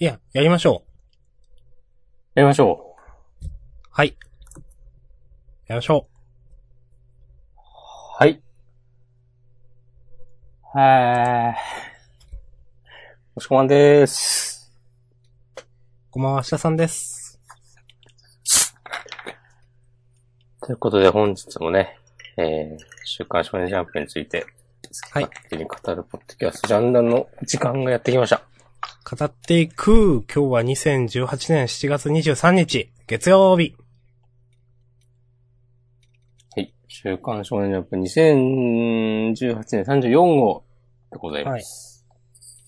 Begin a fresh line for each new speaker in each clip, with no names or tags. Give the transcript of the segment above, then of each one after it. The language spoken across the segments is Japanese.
いや、やりましょう。
やりましょ
はい。やりましょ
う。はい。はー。おしこまんでーす。
う。こんばんは、下さんです。
ということで本日もね、えー、週刊少年ジャンプについて、
はい
勝手に語るポッドキャストジャンダンの時間がやってきました。
語っていく、今日は2018年7月23日、月曜日。
はい。週刊少年ジャンプ2018年34号でございます。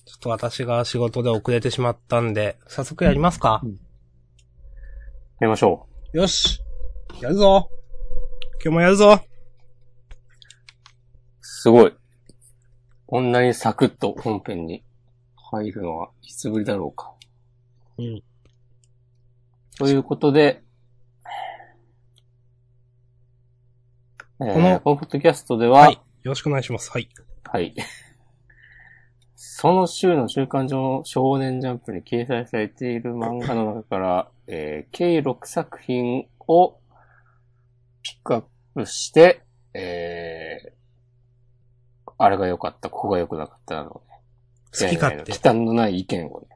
ちょっと私が仕事で遅れてしまったんで、早速やりますか、
やりましょ
よしやるぞ今日もやるぞ
う。すごい。こんなにサクッと本編に入るのはいつぶりだろうか。
うん。
ということで、えー
この
このポッドキャストでは、
はい。よろしくお願いします。はい。
はい。その週の週刊上少年ジャンプに掲載されている漫画の中から、えー計6作品をピックアップして、えー、あれが良かった、ここが良くなかったなど、
好き勝手
忌。憚のない意見をね、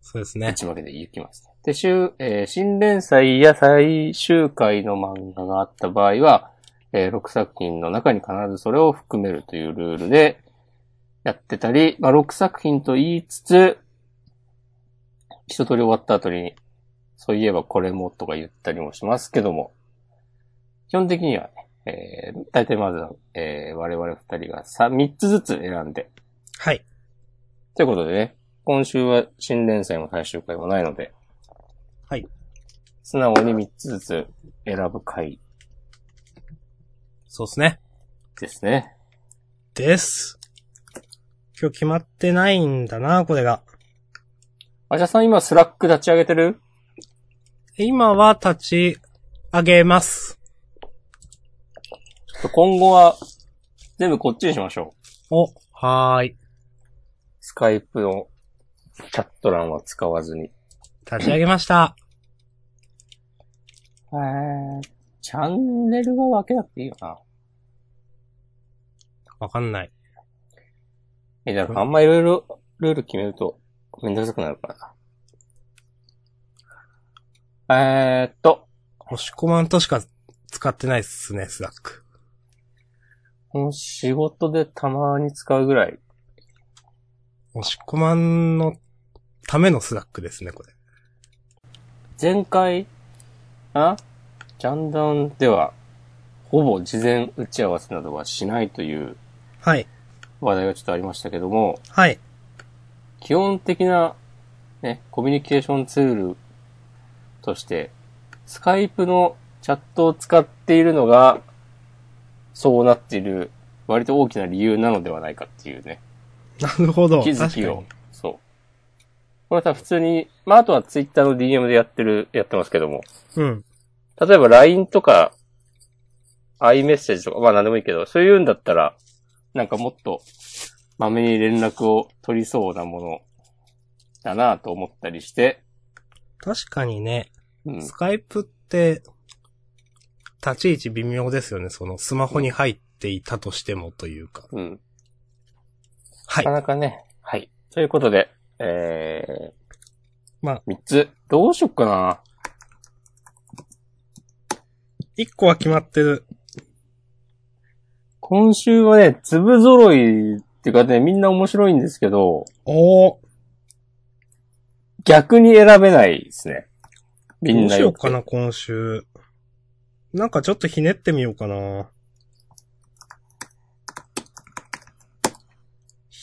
そうですね。
一幕で言いきますね。で、週、えー新連載や最終回の漫画があった場合は、えー6作品の中に必ずそれを含めるというルールでやってたり、まあ、6作品と言いつつ、一通り終わった後に、そういえばこれもとか言ったりもしますけども、基本的にはね、えー、大体まずは、えー我々二人がさ3つずつ選んで、
はい。
ということでね、今週は新連載も最終回もないので、
はい。
素直に3つずつ選ぶ回
そうですね。
ですね。
です。今日決まってないんだな、これが。
あじゃさん今スラック立ち上げてる？
今は立ち上げます。
ちょっと今後は全部こっちにしましょう。
お、はーい。
スカイプのチャット欄は使わずに。
立ち上げました。
えー、チャンネルは分けなくていいよな。
わかんない。
え、だからあんまいろいろルール決めるとめんどくさくなるからな。えーっと、
押し込まんとしか使ってないっすね、スラック。
この仕事でたまに使うぐらい。
押し込まんのためのスラックですね、これ。
前回、あジャンダンでは、ほぼ事前打ち合わせなどはしないという
はい。
話題がちょっとありましたけども、
はい。
基本的な、ね、コミュニケーションツールとして、スカイプのチャットを使っているのが、そうなっている、割と大きな理由なのではないかっていうね、
なるほど。
気づきを。そう。これさ、普通に、まあ、あとはツイッターの DM でやってる、やってますけども、
うん。
例えば LINE とか、iMessage とか、まあ何でもいいけど、そういうんだったら、なんかもっと、まめに連絡を取りそうなもの、だなと思ったりして、
確かにね、
うん
ス。カイプって、立ち位置微妙ですよね。そのスマホに入っていたとしてもというか。
うん。
はい
なか。なかね、はい。ということで、えー、
まあ、
三つ。どうしよっかな。
一個は決まってる。
今週はね、粒揃いっていうかね、みんな面白いんですけど、
おー。
逆に選べないですね。み
どう
んなよくて
しようかな、今週。なんかちょっとひねってみようかな。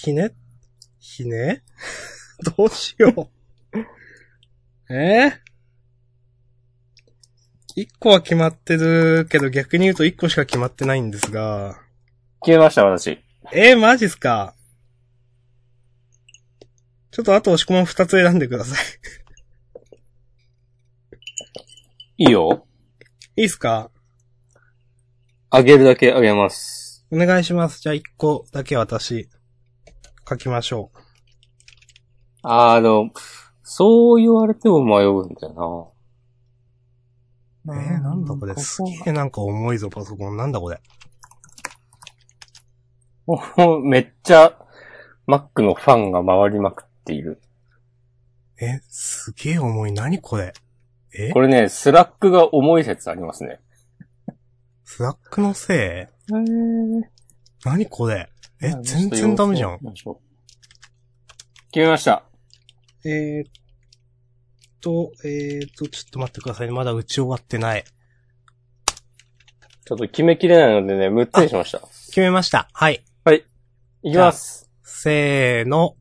ひね？ひね？どうしよう。え？一個は決まってるけど逆に言うと一個しか決まってないんですが。
決めました、私。
えー、マジっすか？ちょっとあと押し込まん二つ選んでください。
いいよ。
いいっすか？
あげるだけあげます。
お願いします。じゃあ一個だけ私、書きましょう。
あの、そう言われても迷うんだよ
え
な。
ー、なんだこれ。すげえなんか重いぞ、パソコン。なんだこれ。
も うめっちゃ Mac のファンが回りまくっている。
え、すげえ重い。何これ。え？
これね、スラックが重い説ありますね。
スラックのせ
へー。
い何これ？え、全然ダメじゃん。。
決めました。
えー、っと、えー、っと、ちょっと待ってくださいね。まだ打ち終わってない。
ちょっと決めきれないのでね、6つにしました。
決めました。はい。
いきます。
せーの、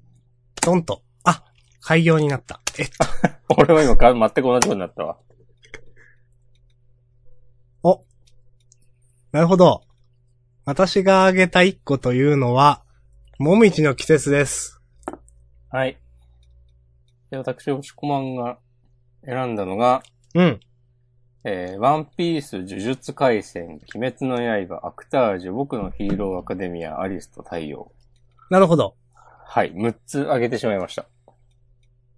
ドンと。あ、開業になった。えっと、
俺は今か全く同じことになったわ。
なるほど。私が挙げた一個というのは、もみじの季節です。
はい。で、私、押し込まんが選んだのが、
うん。
えー、ワンピース、呪術回戦、鬼滅の刃、アクタージュ、僕のヒーローアカデミア、アリスと太陽。
なるほど。
はい、6つ挙げてしまいました。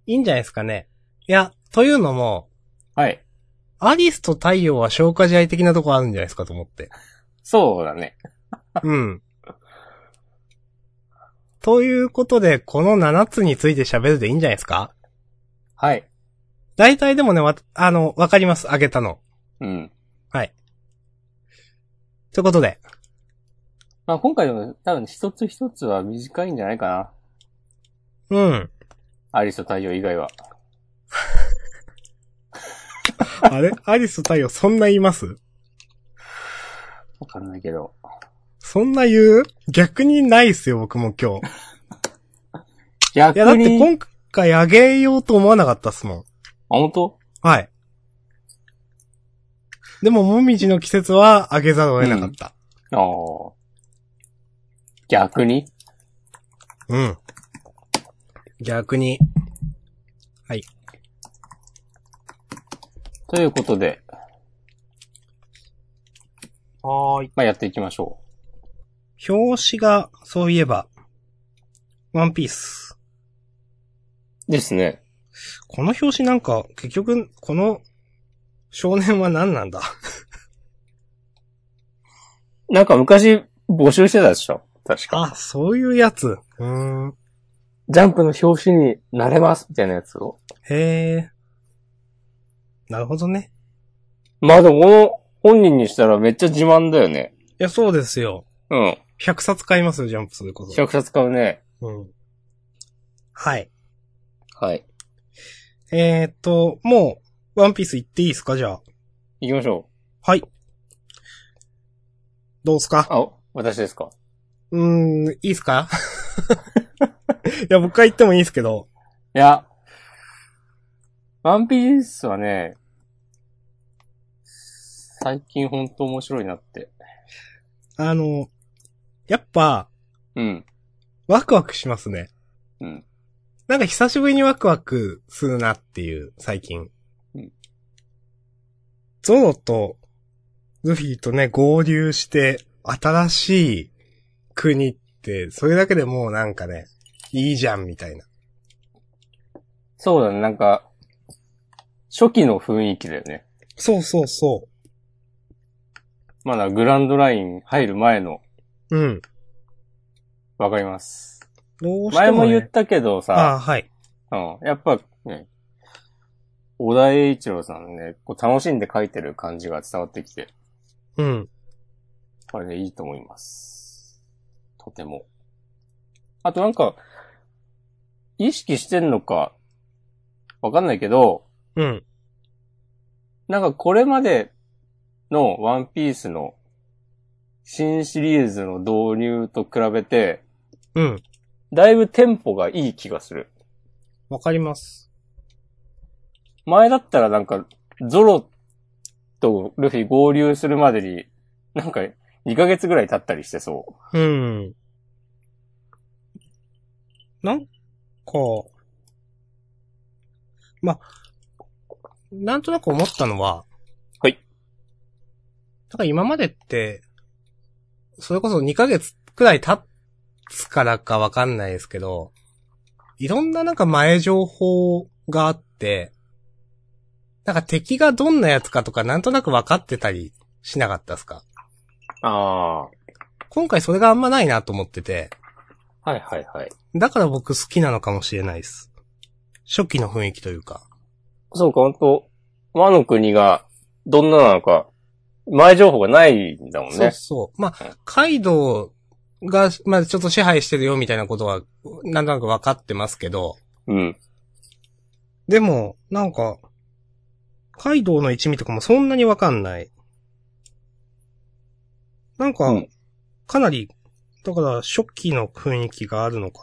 いいんじゃないですかね。いや、というのも、
はい。
アリスと太陽は消化試合的なとこあるんじゃないですかと思って。
そうだね。
うん。ということで、この7つについて喋るでいいんじゃないですか？
はい。
大体でもね、わ、あの、わかります。あげたの。
うん。
はい。ということで、
まあ、今回でも多分一つ一つは短いんじゃないかな。
うん。
アリスと太陽以外は。
あれ？アリスと太陽そんな言います？
わかんないけど。
そんな言う？逆にないっすよ、僕も今日。
逆に。
いや、だって今回あげようと思わなかったっすもん。
あ、本当？
はい。でも、もみじの季節はあげざるを得なかった。
ああ。逆に？
うん。逆に。
ということで、
はーい。
まあ、やっていきましょ
表紙が、そういえば、ワンピース。
う。ですね。
この表紙なんか、結局、この少年は何なんだ？
なんか昔募集してたでしょ？確か。
あ、そういうやつ。うーん。
ジャンプの表紙になれますみたいなやつを。
へえ。なるほどね。
まあでもこの本人にしたらめっちゃ自慢だよね。
いや、そうですよ。
うん。
100冊買いますよ、ジャンプそれこそ。
100冊買うね。
うん。はい。
はい。
えー、っと、もう、ワンピース行っていいですかじゃあ。
行きましょ
はい。どうすか？
う。あ、私ですか？
うーん、いいですか？いや、僕は言ってもいいですけど。
いや、ワンピースはね、最近ほんと面白いなって。
あの、やっぱ、
うん。
ワクワクしますね。
うん。
なんか久しぶりにワクワクするなっていう、最近。
うん
ゾロと、ルフィとね、合流して、新しい国って、それだけでもうなんかね、いいじゃん、みたいな。
そうだね、なんか、初期の雰囲気だよね。
そうそうそ
まだグランドライン入る前の、
う。うん。
わかります。
どうしても、ね。
前も言ったけど
あ
さ、
あ、はい。
うん。やっぱね、小田栄一郎さんね、こう楽しんで書いてる感じが伝わってきて、
うん。
これでいいと思います。とても。あとなんか、意識してんのか、わかんないけど、
うん。
なんかこれまでのワンピースの新シリーズの導入と比べて、
うん。
だいぶテンポがいい気がする。
わかります。
前だったらなんか、ゾロとルフィ合流するまでに、なんか2ヶ月ぐらい経ったりしてそ
うん。なんか、ま、なんとなく思ったのは、
はい。
だから今までって、それこそ2ヶ月くらい経つからかわかんないですけど、いろんななんか前情報があって、なんか敵がどんなやつかとかなんとなく分かってたりしなかったですか？
ああ。
今回それがあんまないなと思ってて、
はいはいはい。
だから僕好きなのかもしれないです。初期の雰囲気というか。
そうか、ほんと、和の国がどんななのか、前情報がないんだもん
そう
ね。
そう。まあ、カイドウが、まあちょっと支配してるよみたいなことは、なんとなく分かってますけど、
うん。
でも、なんか、カイドウの一味とかもそんなにわかんない。なんか、
うん
かなり、だから初期の雰囲気があるのか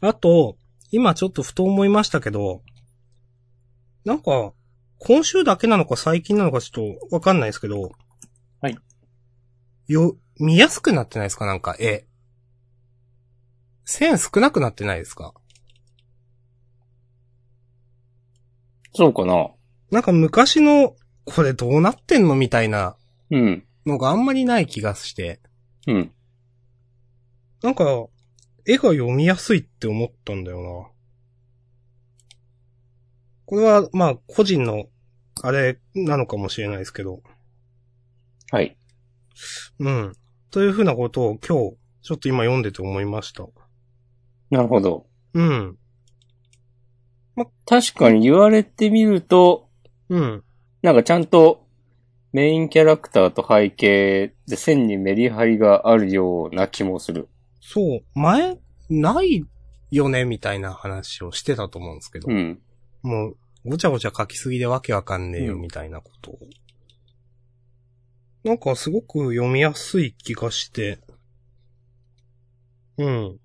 な。あと、今ちょっとふと思いましたけど、なんか、今週だけなのか最近なのかちょっとわかんないですけど、
はい。
よ、見やすくなってないですか？なんか絵。線少なくなってないですか？
そうかな。
なんか昔の、これどうなってんのみたいな
うん。
のがあんまりない気がして、
うん。
なんか、絵が読みやすいって思ったんだよな。これは、まあ、個人の、あれなのかもしれないですけど、
はい。
うん。というふうなことを今日、ちょっと今読んでて思いました。
なるほど。
うん。
確かに言われてみると、
うん。
なんかちゃんとメインキャラクターと背景で線にメリハリがあるような気もする。
そう。前、ないよね？みたいな話をしてたと思うんですけど。
うん。
もう、ごちゃごちゃ書きすぎでわけわかんねえよ、
うん
みたいなことを。なんかすごく読みやすい気がして、うん。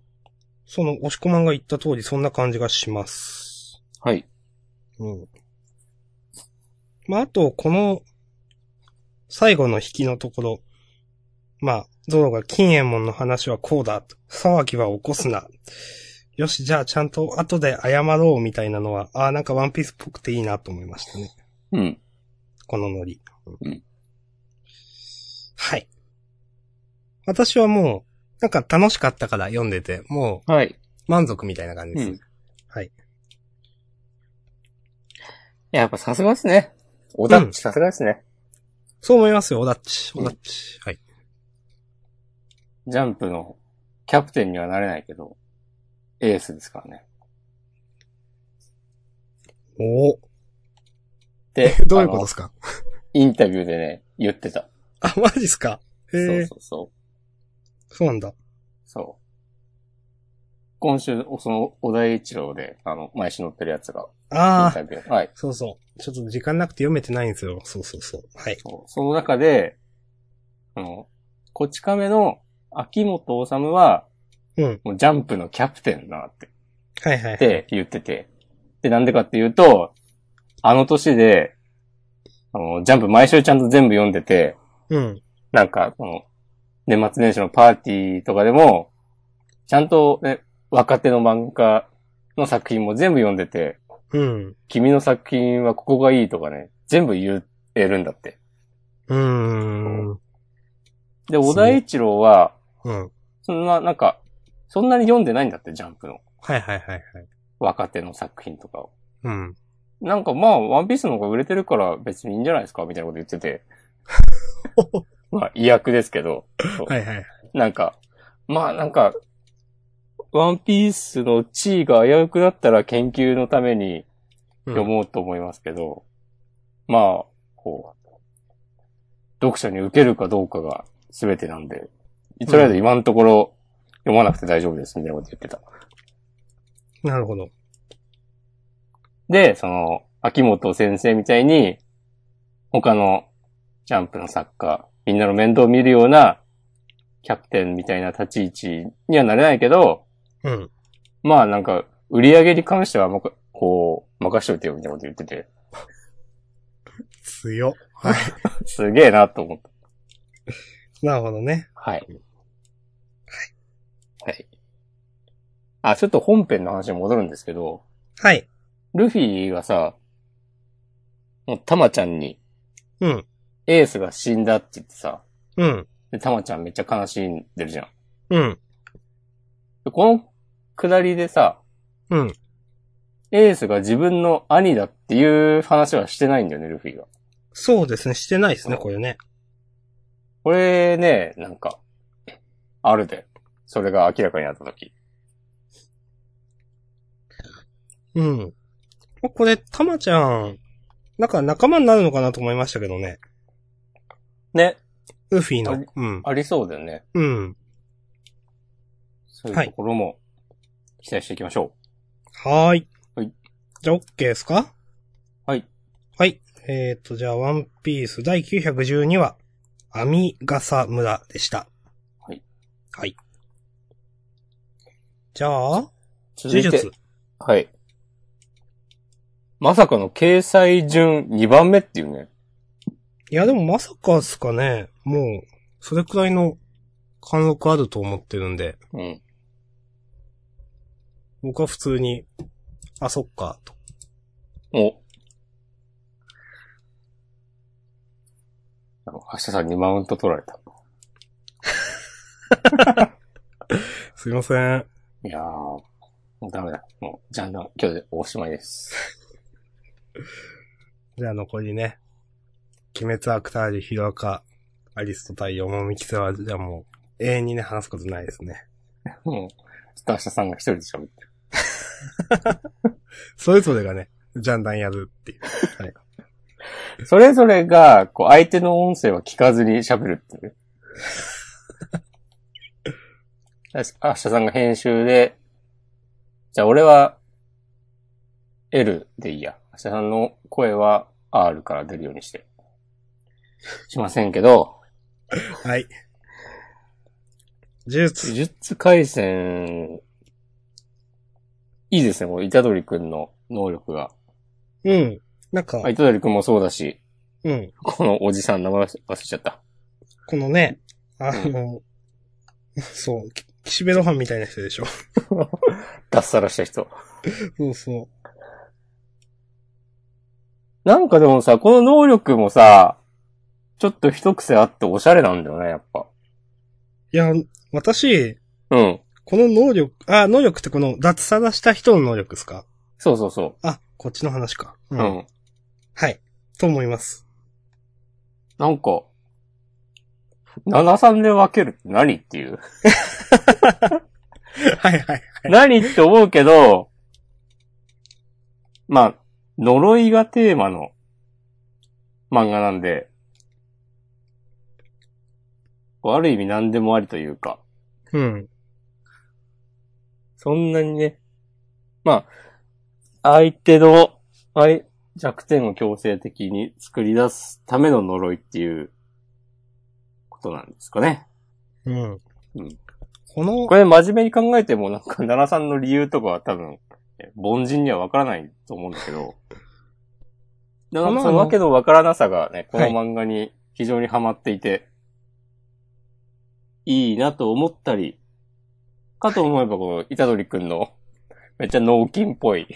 その、押し込まんが言った通りそんな感じがします。
はい。
うん。まあ、あと、この、最後の引きのところ、まあ、ゾロが金右衛門の話はこうだ、騒ぎは起こすな。よし、じゃあちゃんと後で謝ろうみたいなのは、ああ、なんかワンピースっぽくていいなと思いましたね。
うん。
このノリ。
うん
はい。私はもう、なんか楽しかったから読んでて、も
はい。
う満足みたいな感じです。
うん
はい。
やっぱさすがですね。オタッチさすがですね。
そう思いますよ、オダッチ。オダッチ。はい。
ジャンプのキャプテンにはなれないけど、エースですからね。
おお
で、
どういうことですか？
インタビューでね、言ってた。
あ、マジっすか？へ
そう
え、
そうそう。
そうなんだ。
そう。今週、その、小田栄一郎で、あの、毎週載ってるやつが、イン
ああ、
タビュー。はい。
そうそう。ちょっと時間なくて読めてないんですよ。そうそうそう。はい。
そうその中で、あの、こち亀の秋元治は、
うん。
もうジャンプのキャプテンだなって、
はいはい。
って言ってて。で、なんでかっていうと、あの年で、あの、ジャンプ毎週ちゃんと全部読んでて、
うん。
なんか、この、年末年始のパーティーとかでも、ちゃんとね、若手の漫画の作品も全部読んでて、
うん。
君の作品はここがいいとかね、全部言えるんだって。
うーん。
で、小田栄一郎は、
うん。
そんな、なんか、そんなに読んでないんだって、ジャンプの
はいはいはいはい。
若手の作品とかを。
うん。
なんかまあ、ワンピースの方が売れてるから別にいいんじゃないですかみたいなこと言ってて。まあ、意訳ですけど。
はいはい。
なんか、まあなんか、ワンピースの地位が危うくなったら研究のために
うん
読もうと思いますけど、まあ、こう、読者に受けるかどうかが全てなんで、とりあえず今のところ読まなくて大丈夫ですみたいなこと言ってた。
なるほど。
で、その、秋元先生みたいに、他のジャンプの作家、みんなの面倒を見るような、キャプテンみたいな立ち位置にはなれないけど、
うん。
まあなんか、売り上げに関してはこう、任しといてよみたいなこと言ってて、
強。はい。
すげえなと思った。
なるほどね。
はい。はい。あ、ちょっと本編の話に戻るんですけど、
はい。
ルフィがさ、もうタマちゃんに、
うん。
エースが死んだって言ってさ、
うん。
で、タマちゃんめっちゃ悲しんでるじゃん。
うん。
でこの下りでさ、
うん。
エースが自分の兄だっていう話はしてないんだよね、ルフィが。
そうですね、してないですね、
うん
これね。
これね、なんか、あるで。それが明らかになったとき。
うん。これ、たまちゃん、なんか仲間になるのかなと思いましたけどね。
ね。
ルフィの。うん。
ありそうだよね。
うん。
そういうところも、期待していきましょ
はーい。
はい。
じゃあ、OK ですか？
はい。
はい。えーと、じゃあ、ワンピース第912話、アミガサ村でした。
はい。
はい。じゃあ、
う。続いて
呪術。。
はい。まさかの掲載順2番目っていうね。
いや、でもまさかっすかね。もう、それくらいの貫禄あると思ってるんで、
うん。
僕は普通に、あ、そっか、と。
お。あの橋田さんにマウント取られた。
すいません。
いやー、もうダメだ。もう、じゃあな、今日でおしまいです。
じゃあ残りね。鬼滅アクタージュ、ヒロアカ、アリスト対ヨモミキセは、じゃあもう、永遠にね、話すことないですね。
もう、ちょっと明日さんが一人で喋ってる。
それぞれがね、ジャンダンやるっていう。はい。
それぞれが、こう、相手の音声は聞かずに喋るっていう。明日さんが編集で、じゃあ俺は L でいいや。明日さんの声は R から出るようにして。しませんけど、
はい。呪術。
呪術回戦、いいですね、これ、イタドリくんの能力が。
うん。なんか
あ、イタドリくんもそうだし、
うん。
このおじさん名前忘れちゃった。
このね、あの、そう、き岸辺露伴みたいな人でしょ。
脱サラした人。
そうそう。
なんかでもさ、この能力もさ、ちょっと一癖あっておしゃれなんだよね、やっぱ。
いや、私、
うん。
この能力、あ、能力ってこの脱サラした人の能力ですか？
そうそうそ
あ、こっちの話か。う
う。うん。
はい。と思います。
なんか、7-3で分けるって何っていう？
はいはいはい。
何って思うけど、まあ、呪いがテーマの漫画なんで、ある意味何でもありというか、
うん。
そんなにね、まあ、相手の、相弱点を強制的に作り出すための呪いっていうことなんですかね。
うん。
うん
この
こ、れ真面目に考えてもなんか奈良さんの理由とかは多分、え凡人にはわからないと思うんだけど、なんかそのわけのわからなさがね、この
はい
漫画に非常にハマっていて、いいなと思ったり、かと思えばこの、イタドリくんの、めっちゃ脳筋っぽい、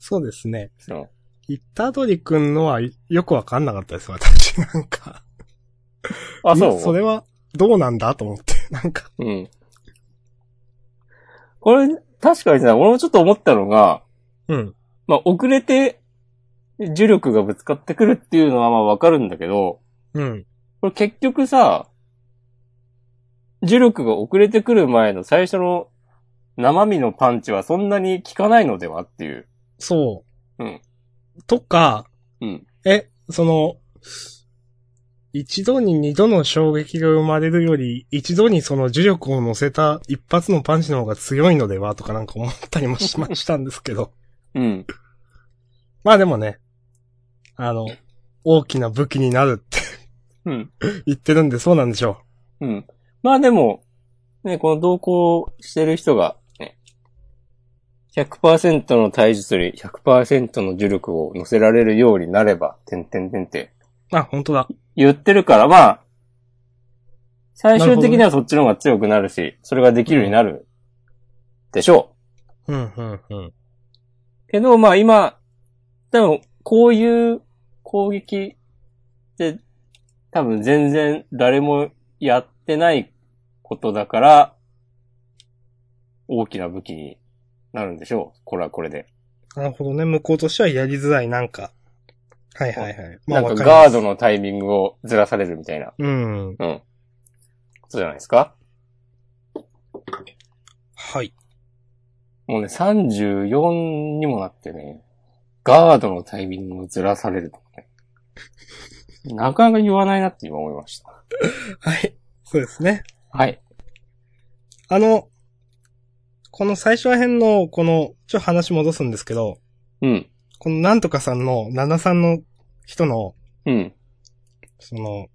そうですね。
その、
イタドリくんのはよくわかんなかったです、私。なんか。
あ、そう？
それは、どうなんだと思って。なんか。
うん。これ、確かにさ、俺もちょっと思ったのが、
うん。
まあ、遅れて、重力がぶつかってくるっていうのはまあわかるんだけど、
うん。
これ結局さ、重力が遅れてくる前の最初の生身のパンチはそんなに効かないのではっていう。
そう。
うん。
とか、
うん。
え、その、一度に二度の衝撃が生まれるより、一度にその呪力を乗せた一発のパンチの方が強いのではとかなんか思ったりもしましたんですけど。
うん。
まあでもね、あの、大きな武器になるって
うん。
言ってるんでそうなんでしょ
うん。まあでも、ね、この同行してる人が、ね、100%の体術に100%の呪力を乗せられるようになれば、てんてんてんって
う。あ、本当だ。
言ってるから、まあ、最終的にはそっちの方が強くなるし、それができるようになるでしょう。
うん、うん、うん。
けど、まあ今、多分、こういう攻撃って、多分全然誰もやってないことだから、大きな武器になるんでしょう。これはこれで。
なるほどね。向こうとしてはやりづらい、なんか。はいはいはい。
なんかガードのタイミングをずらされるみたいな。
うん。
うん。そうじゃないですか？
はい。
もうね、34にもなってね、ガードのタイミングをずらされるとかね。なかなか言わないなって今思いました。
はい。そうですね。
はい。
あの、この最初ら辺の、この、ちょっと話戻すんですけど、
うん。
このなんとかさんの、七さんの人の、
うん。
その、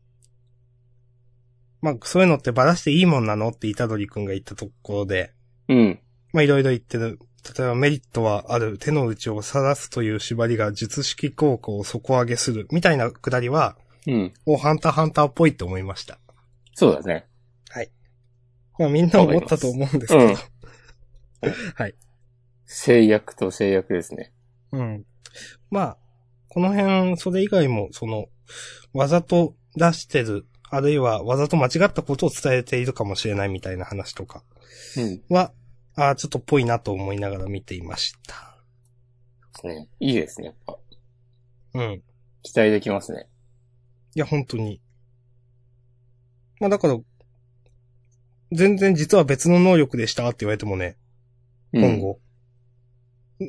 まあ、そういうのってばらしていいもんなのって板取くんが言ったところで、
うん。
まあ、いろいろ言ってる。例えばメリットはある手の内を晒すという縛りが術式効果を底上げするみたいなくだりは、
うん。
お、ハンターハンターっぽいって思いました。
そうだね。
まあみんな思ったと思うんですけど。
うん制約と制約ですね。
うん。まあ、この辺、それ以外も、その、わざと出してる、あるいはわざと間違ったことを伝えているかもしれないみたいな話とか
うん。
は、ああ、ちょっとぽいなと思いながら見ていました。
ね。いいですね、やっぱ。
うん。
期待できますね。
いや、本当に。まあだから、全然実は別の能力でしたって言われてもね、
うん
今後。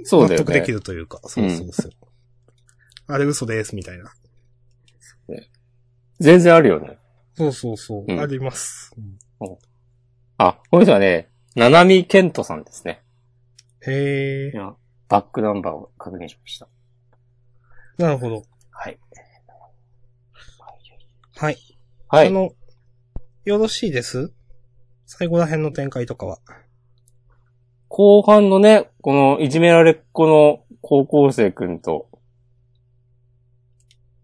そうだよね
納得できるというか、そうそうそう。あれ嘘です、みたいな。
全然あるよね。
そうそうそう、
うん
あります。
あ、この人はね、ななみけんとさんですね。
へえ
い、や、バックナンバーを確認しました。
なるほど。
はい。
はい。
はい。
あの、よろしいです？最後ら辺の展開とかは。
後半のね、このいじめられっ子の高校生くんと、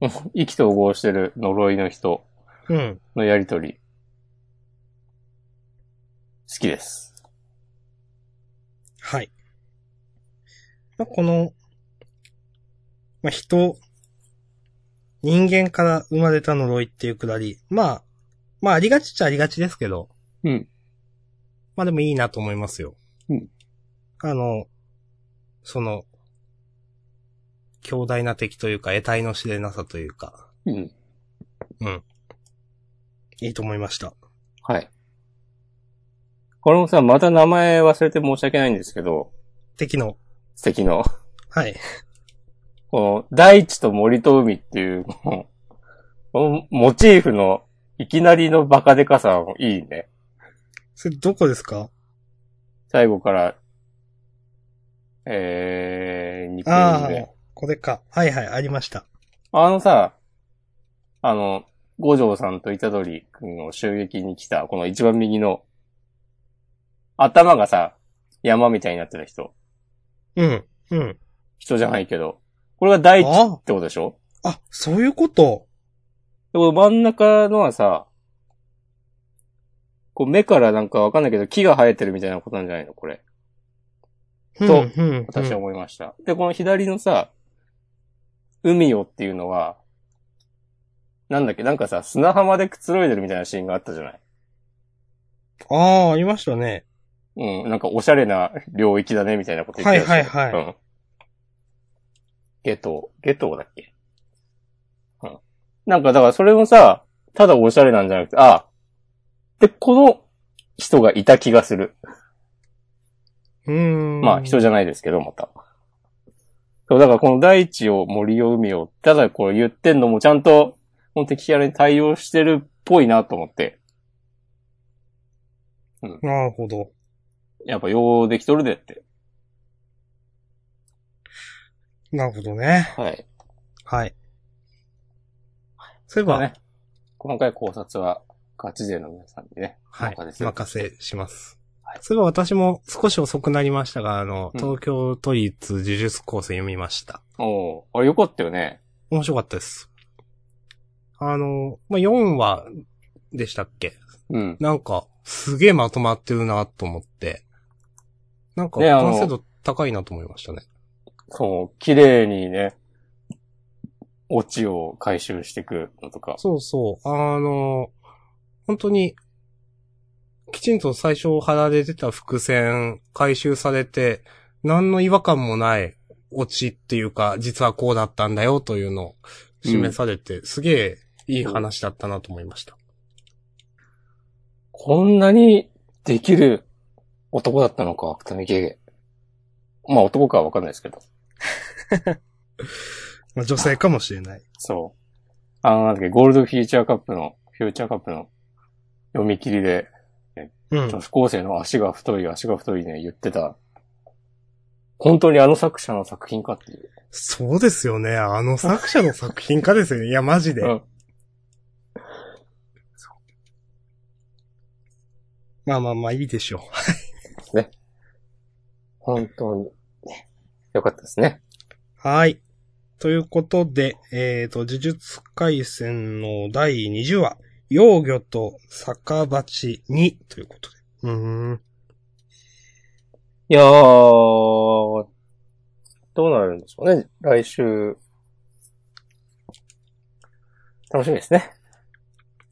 意気投合してる呪いの人
うん。
のやりとり。好きです。
はい。まあ、この、まあ、人、人間から生まれた呪いっていうくだり。まあ、まあ、ありがちっちゃありがちですけど。
うん。
まあでもいいなと思いますよ。
うん。
あの、その、強大な敵というか、得体の知れなさというか、
うん。
いいと思いました。
はい。これもさ、また名前忘れて申し訳ないんですけど、
敵の、
素敵の、
はい。
この、大地と森と海っていう、このモチーフの、いきなりのバカでかさもいいね。
それどこですか？
最後から、えー、2ページで。、
これか。はいはい、ありました。
あのさ、あの、五条さんと虎杖くんを襲撃に来た、この一番右の、頭がさ、山みたいになってた人。
うん、うん。
人じゃないけど。これが大地
あ
ってことでしょ？
あ、そういうこと
で、この真ん中のはさ、こう目からなんかわかんないけど木が生えてるみたいなことなんじゃないの？これ。
うん
そう
うん、うん。
私は思いました。で、この左のさ、海よっていうのは、なんだっけ、なんかさ、砂浜でくつろいでるみたいなシーンがあったじゃない？
ああ、ありましたね。
うん、なんかおしゃれな領域だね、みたいなこと言ってた
はいはいはい
うん。ゲトウ、ゲトウだっけ？うん。なんかだからそれもさ、ただおしゃれなんじゃなくて、あで、この人がいた気がする。
うーん。
まあ人じゃないですけど、また。そう、だからこの大地を森を海を、ただこれ言ってんのもちゃんと、この敵キャラに対応してるっぽいなと思って、
なるほど。
やっぱようできとるでって。
なるほどね。
はい。
はい。そういえば、
ね。今回考察は、ガチ勢の皆さんにね、
はい
任せ。て
任せします。
はい
そういえば私も少し遅くなりましたが、あの、
うん
東京都立呪術高専読みました。
おおあれよかったよね。
面白かったです。あの、まあ、4話でしたっけ？
うん。
なんか、すげえまとまってるなと思って。なんか、
ねあの
完成度高いなと思いましたね。
そう、綺麗にね、オチを回収していくのとか。
そうそう。あの、本当に、きちんと最初貼られてた伏線回収されて、何の違和感もないオチっていうか、実はこうだったんだよというのを示されて、すげえいい話だったなと思いました。
こんなにできる男だったのか、芥見ゲまあ男かはわかんないですけど。
まあ、女性かもしれない。
そう。あの、なんだっけ、ゴールドフィーチャーカップの、フューチャーカップの読み切りで、
うん。
女子高生の足が太い、足が太いね、言ってた。本当にあの作者の作品かっていう。
そうですよね。あの作者の作品家ですよね。いや、マジで。
うん。
まあまあまあ、いいでしょ
本当に、ね。よかったですね。
う。はい。ということで、えっ、と、呪術回戦の第20話、幼魚と酒鉢に、ということで。うーん。
いやー、どうなるんでしょうね。来週。楽しみですね。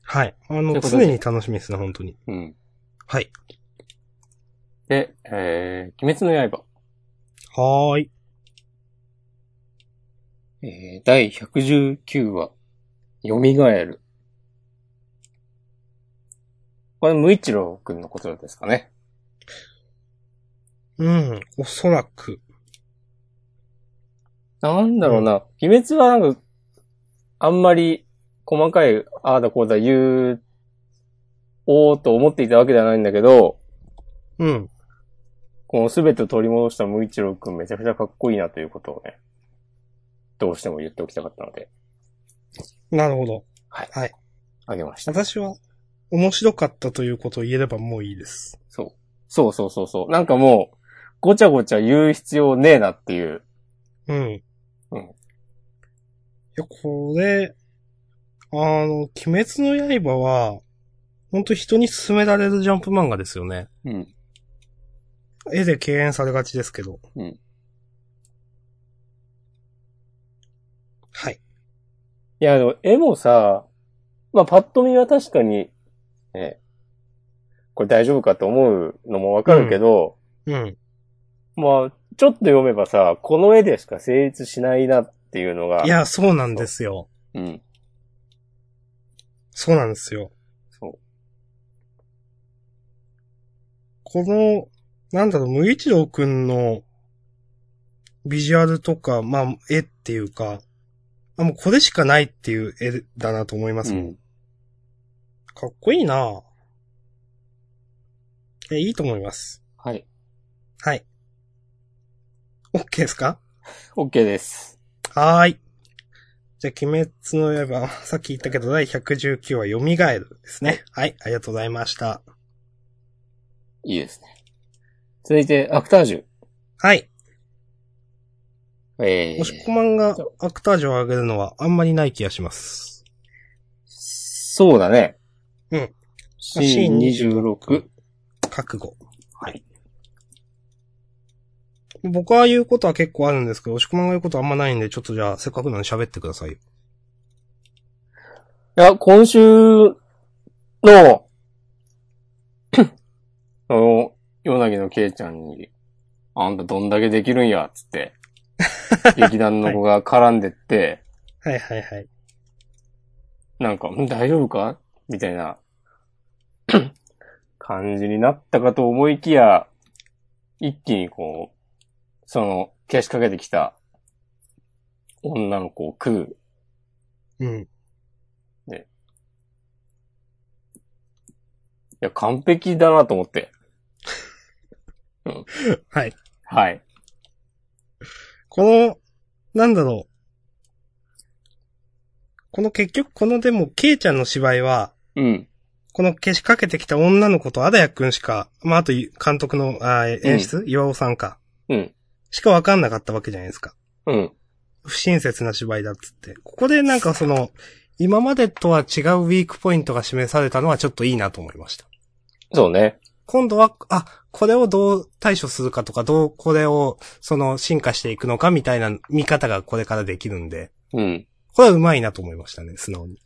はい。あの、常に楽しみですね、本当に。
うん。
はい。
で、えー、鬼滅の刃。
はーい。
えー、第119話、蘇る。これ、無一郎くんのことですかね。
うん、おそらく。
なんだろうな。鬼滅はなんか、あんまり細かい、ああだこうだ言う、おーと思っていたわけではないんだけど、
うん。
このすべてを取り戻した無一郎くんめちゃくちゃかっこいいなということをね、どうしても言っておきたかったので、
なるほど。
あげました。
私は、面白かったということを言えればもういいです。
そう。そうそうそうそう。なんかもう、ごちゃごちゃ言う必要ねえなっていう。
うん。
うん
いや、これ、あの、鬼滅の刃は、本当人に勧められるジャンプ漫画ですよね。
うん。
絵で敬遠されがちですけど。
うん。
はい。
いや、でも絵もさ、まあ、パッと見は確かに、ね、これ大丈夫かと思うのもわかるけど、
うん。
まあ、ちょっと読めばさ、この絵でしか成立しないなっていうのが。
い、や、そうなんですよ。
うん。
そうなんですよ。
そう。
この、なんだろう、無一郎くんのビジュアルとか、まあ、絵っていうか、あ、もうこれしかないっていう絵だなと思いますもん。
うん。
かっこいいなえ、いいと思います。
はい。
はい。OK ですか
？OK です。
はーい。じゃあ、鬼滅の刃、さっき言ったけど、第119話、蘇るですね。はい、ありがとうございました。
いいですね。続いて、アクタージュ。
はい。
えー、
押し込まんがアクタージュを上げるのはあんまりない気がします。
そうだね。
うん。
シーン26。
覚悟。
はい。
僕は言うことは結構あるんですけど、押し込まんが言うことはあんまないんで、ちょっとじゃあ、せっかくなので喋ってくださいよ。
いや、今週の、あの、ヨナギのケイちゃんに、あんたどんだけできるんや、つって、劇団の子が絡んでって、
はいはいはい。
なんか、ん大丈夫か？みたいな、感じになったかと思いきや、一気にこう、その、消しかけてきた、女の子を食う。
うん。
いや、完璧だなと思って。
はい。
はい。
この、なんだろう。この結局、このでも、ケイちゃんの芝居は、
うん。
この消しかけてきた女の子とアダヤくんしか、まあ、あと監督の、あー演出、岩尾さんか。
うん。
しかわかんなかったわけじゃないですか。
うん。
不親切な芝居だっつって。ここでなんかその、今までとは違うウィークポイントが示されたのはちょっといいなと思いました。
そうね。
今度は、あ、これをどう対処するかとか、どうこれを、その、進化していくのかみたいな見方がこれからできるんで、
うん。
これは上手いなと思いましたね、素直に。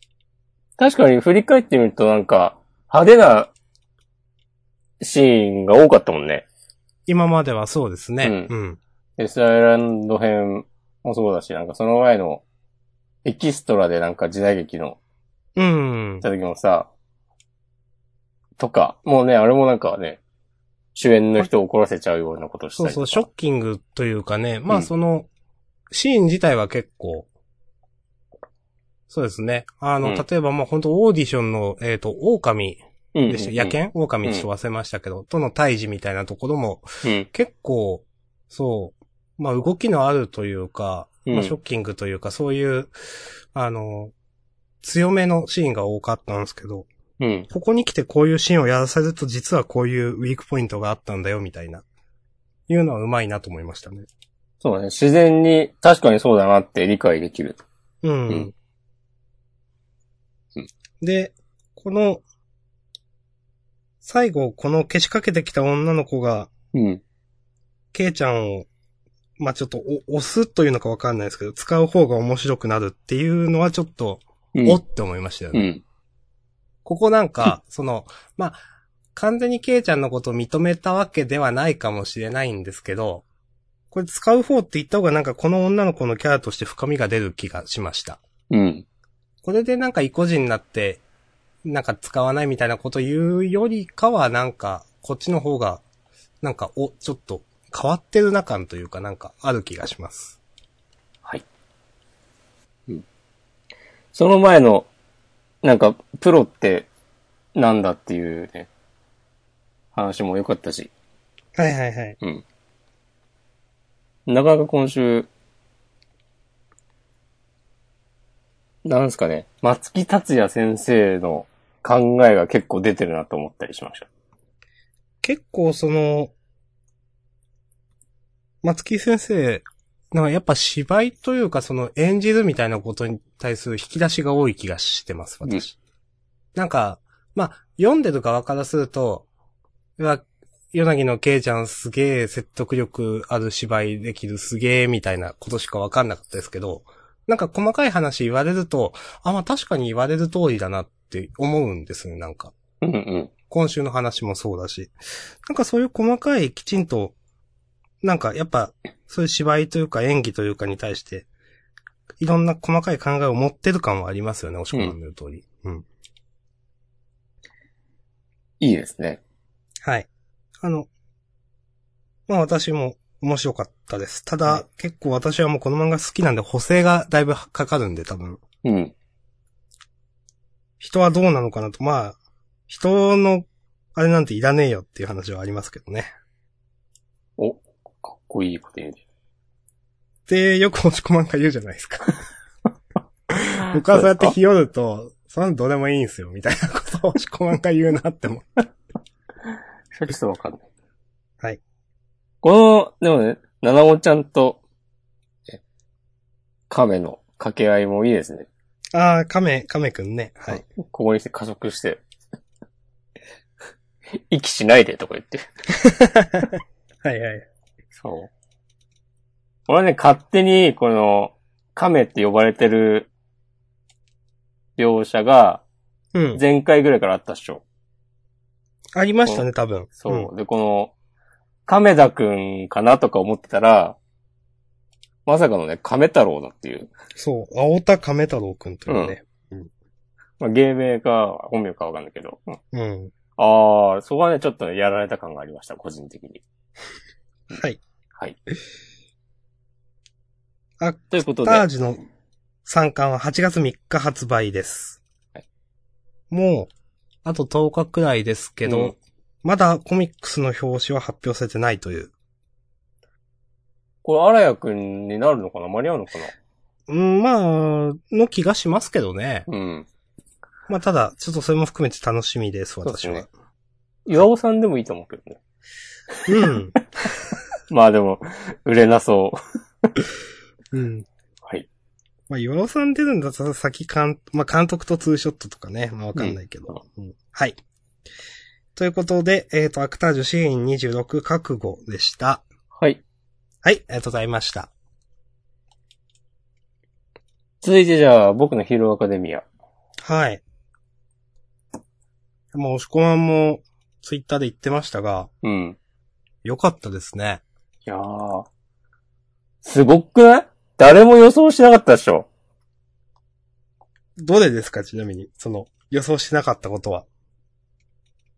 確かに振り返ってみるとなんか、派手なシーンが多かったもんね。
今まではそうですね。
う
うん。
デスアイランド編もそうだし、なんかその前のエキストラでなんか時代劇の
うん。
た時もさ、とか、もうね、あれもなんかね、主演の人を怒らせちゃうようなことしたりとか。
そうそう、ショッキングというかね、ま
うん
あその、シーン自体は結構、そうですね。あの、
うん
例えばまあ本当オーディションの、えっ、と、狼
うん
でした。野犬？狼ちょっと忘れましたけど、との対峙みたいなところも、
うん。
結構、そう、まあ動きのあるというか、
うん
まあショッキングというか、そういう、あの、強めのシーンが多かったんですけど、
うん。
ここに来てこういうシーンをやらせると実はこういうウィークポイントがあったんだよ、みたいな。いうのはうまいなと思いましたね。
そうだね。自然に、確かにそうだなって理解できる。
うん。
うん
で、この、最後、この消しかけてきた女の子が、
うん。
ケイちゃんを、まあ、ちょっとお押すというのかわかんないですけど、使う方が面白くなるっていうのはちょっと、
うん。
おって思いましたよね。
うん。
ここなんか、その、まあ、完全にケイちゃんのことを認めたわけではないかもしれないんですけど、これ使う方って言った方がなんかこの女の子のキャラとして深みが出る気がしました。
うん。
これでなんか意固地になって、なんか使わないみたいなこと言うよりかはなんか、こっちの方が、なんか、お、ちょっと変わってるな感というかなんかある気がします。
はい。うん。その前の、なんか、プロってなんだっていうね、話も良かったし、
はいはいはい。
うん。なかなか今週、なんすかね、松木達也先生の考えが結構出てるなと思ったりしました。
結構その、松木先生、なんかやっぱ芝居というかその演じるみたいなことに対する引き出しが多い気がしてます、私。なんか、まあ、読んでる側からすると、うわ、ヨナギのケイちゃんすげえ説得力ある芝居できるすげえみたいなことしかわかんなかったですけど、なんか細かい話言われると、あ、まあ確かに言われる通りだなって思うんですね、なんか。
うんうん。
今週の話もそうだし。なんかそういう細かいきちんと、なんかやっぱ、そういう芝居というか演技というかに対して、いろんな細かい考えを持ってる感はありますよね、おしこの言う通り。うん。
いいですね。
はい。あの、まあ私も面白かったです。ただ、
はい
結構私はもうこの漫画好きなんで補正がだいぶかかるんで多分、
うん。
人はどうなのかなと、まあ、人の、あれなんていらねえよっていう話はありますけどね。
お、かっこいいこと言うね。
で、よく押し込まんが言うじゃないですか。僕はそうやってひよると、そんなのどうでもいいんすよ、みたいなことを押し込まんが言うなっても。
それちょっとわかんな
い。
この、でもね、七尾ちゃんと、え亀の掛け合いもいいですね。
ああ、亀、亀くんね。はい。
ここに来て加速して、息しないでとか言って。
はいはい。
そう。俺はね、勝手に、この、亀って呼ばれてる描写が、
うん。
前回ぐらいからあったっしょ。
ありましたね、多分。
そう。で、この、亀田くんかなとか思ってたら、まさかのね、亀太郎だっていう。
そう。青田亀太郎くんというね。
まあ、芸名か本名かわかんないけど。うん
うん。
ああ、そこはね、ちょっとね、やられた感がありました、個人的に。
はい。
はい。
あ、
ということで、
タージの3巻は8月3日発売です。
はい
もう、あと10日くらいですけど、
うん
まだコミックスの表紙は発表されてないという。
これ、荒谷くんになるのかな？間に合うのかな？
うん、まあ、の気がしますけどね。
うん。
まあ、ただ、ちょっとそれも含めて楽しみです、私は
そうです。岩尾さんでもいいと思うけどね。
うん。
まあでも、売れなそう。
うん。
はい。
まあ、岩尾さん出るんだったら先監、まあ、監督とツーショットとかね。まあ、わかんないけど。うんはい。ということで、えっ、と、アクタージュシーン26覚悟でした。
はい。
はい、ありがとうございました。
続いてじゃあ、僕のヒーローアカデミア。
はい。まあ、押し込まんも、ツイッターで言ってましたが、
うん。
良かったですね。
いやー。すごくない？誰も予想しなかったでしょ
どれですかちなみに。その、予想しなかったことは。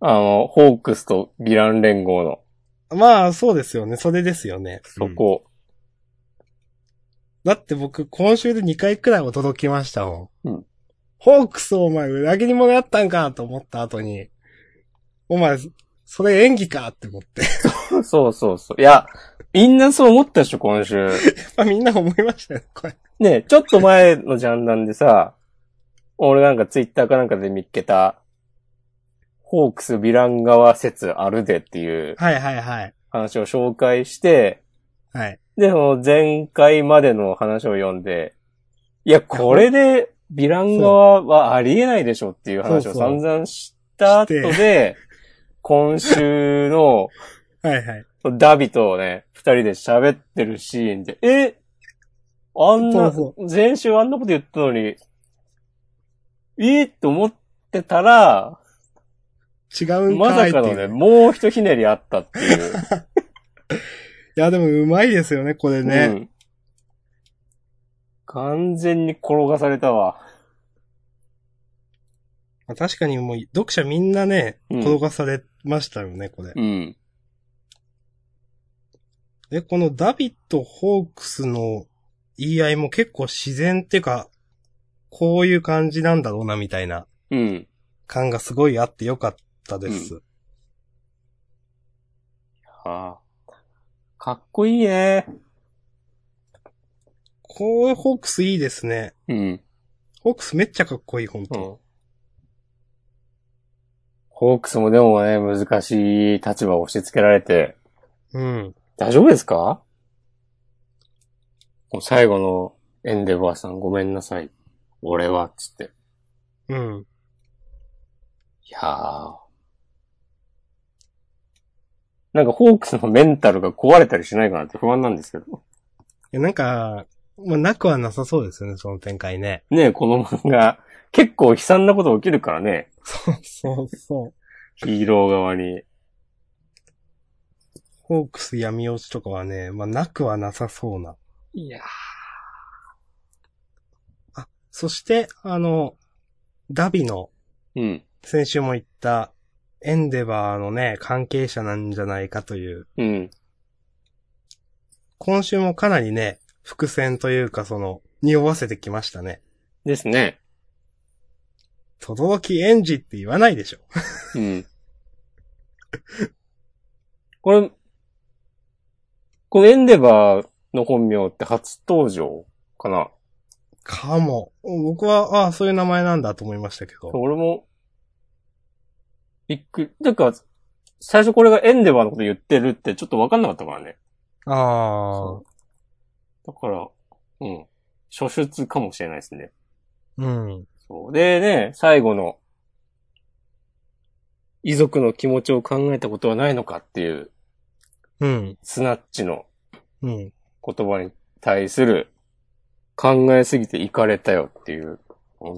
あの、ホークスとヴィラン連合の、
まあ、そうですよね。それですよね。
そこ。
だって僕、今週で2回くらい驚きましたもん。
うん
ホークスお前裏切り者やったんかと思った後に、お前、それ演技かって思って。
そうそうそう。いや、みんなそう思ったでしょ、今週。
まあみんな思いましたよ、これ。
ねちょっと前のジャンダンでさ、俺なんかツイッターかなんかで見っけた、ホークスヴィラン側説あるでっていう
はいはいはい。
話を紹介して、
はい。
で、その前回までの話を読んで、いや、これでヴィラン側はありえないでしょっていう話を
そうそう
散々した後で、今週の
はいはい。
ダビとね、二人で喋ってるシーンで、え？あんな、
そう
前週あんなこと言ったのに、え？って思ってたら、
違うん
ま
かいっていう。
さかのね、もう一ひねりあったっていう。
いや、でもうまいですよね、これね。
うん。完全に転がされたわ。
まあ確かにもう、読者みんなね、
うん
転がされましたよね、これ。
うん。
で、このダビッド・ホークスの言い合いも結構自然っていうか、こういう感じなんだろうな、みたいな
うん。
感がすごいあってよかったです。
ああ。かっこいいね。
こう、ホークスいいですね。
うん。
ホークスめっちゃかっこいい、ほんと。
うん。ホークスもでもね、難しい立場を押し付けられて、
うん。
大丈夫ですか？もう最後のエンデバーさんごめんなさい。俺は、つって。
うん。
いやー。なんかホークスのメンタルが壊れたりしないかなって不安なんですけど。
いやなんか、まあ、なくはなさそうですよね、その展開ね。
ねえ、この漫画、結構悲惨なこと起きるからね。
そうそうそう。
ヒーロー側に。
ホークス闇落ちとかはね、まあ、なくはなさそうな。
いや
あ、そして、あの、ダビの、
うん。
先週も言った、エンデバーのね、関係者なんじゃないかという。
うん。
今週もかなりね、伏線というかその、匂わせてきましたね。
ですね。
とどろきエンジって言わないでしょ。
うん。これ、このエンデバーの本名って初登場かな？
かも。僕は、ああ、そういう名前なんだと思いましたけど。
俺も、びっくり。だから、最初これがエンデバーのこと言ってるってちょっとわかんなかったからね。
ああ、
だから、うん。初出かもしれないですね。
うん。
そう。でね、最後の、遺族の気持ちを考えたことはないのかっていう、
うん。
スナッチの
うん。
言葉に対する考えすぎていかれたよっていう、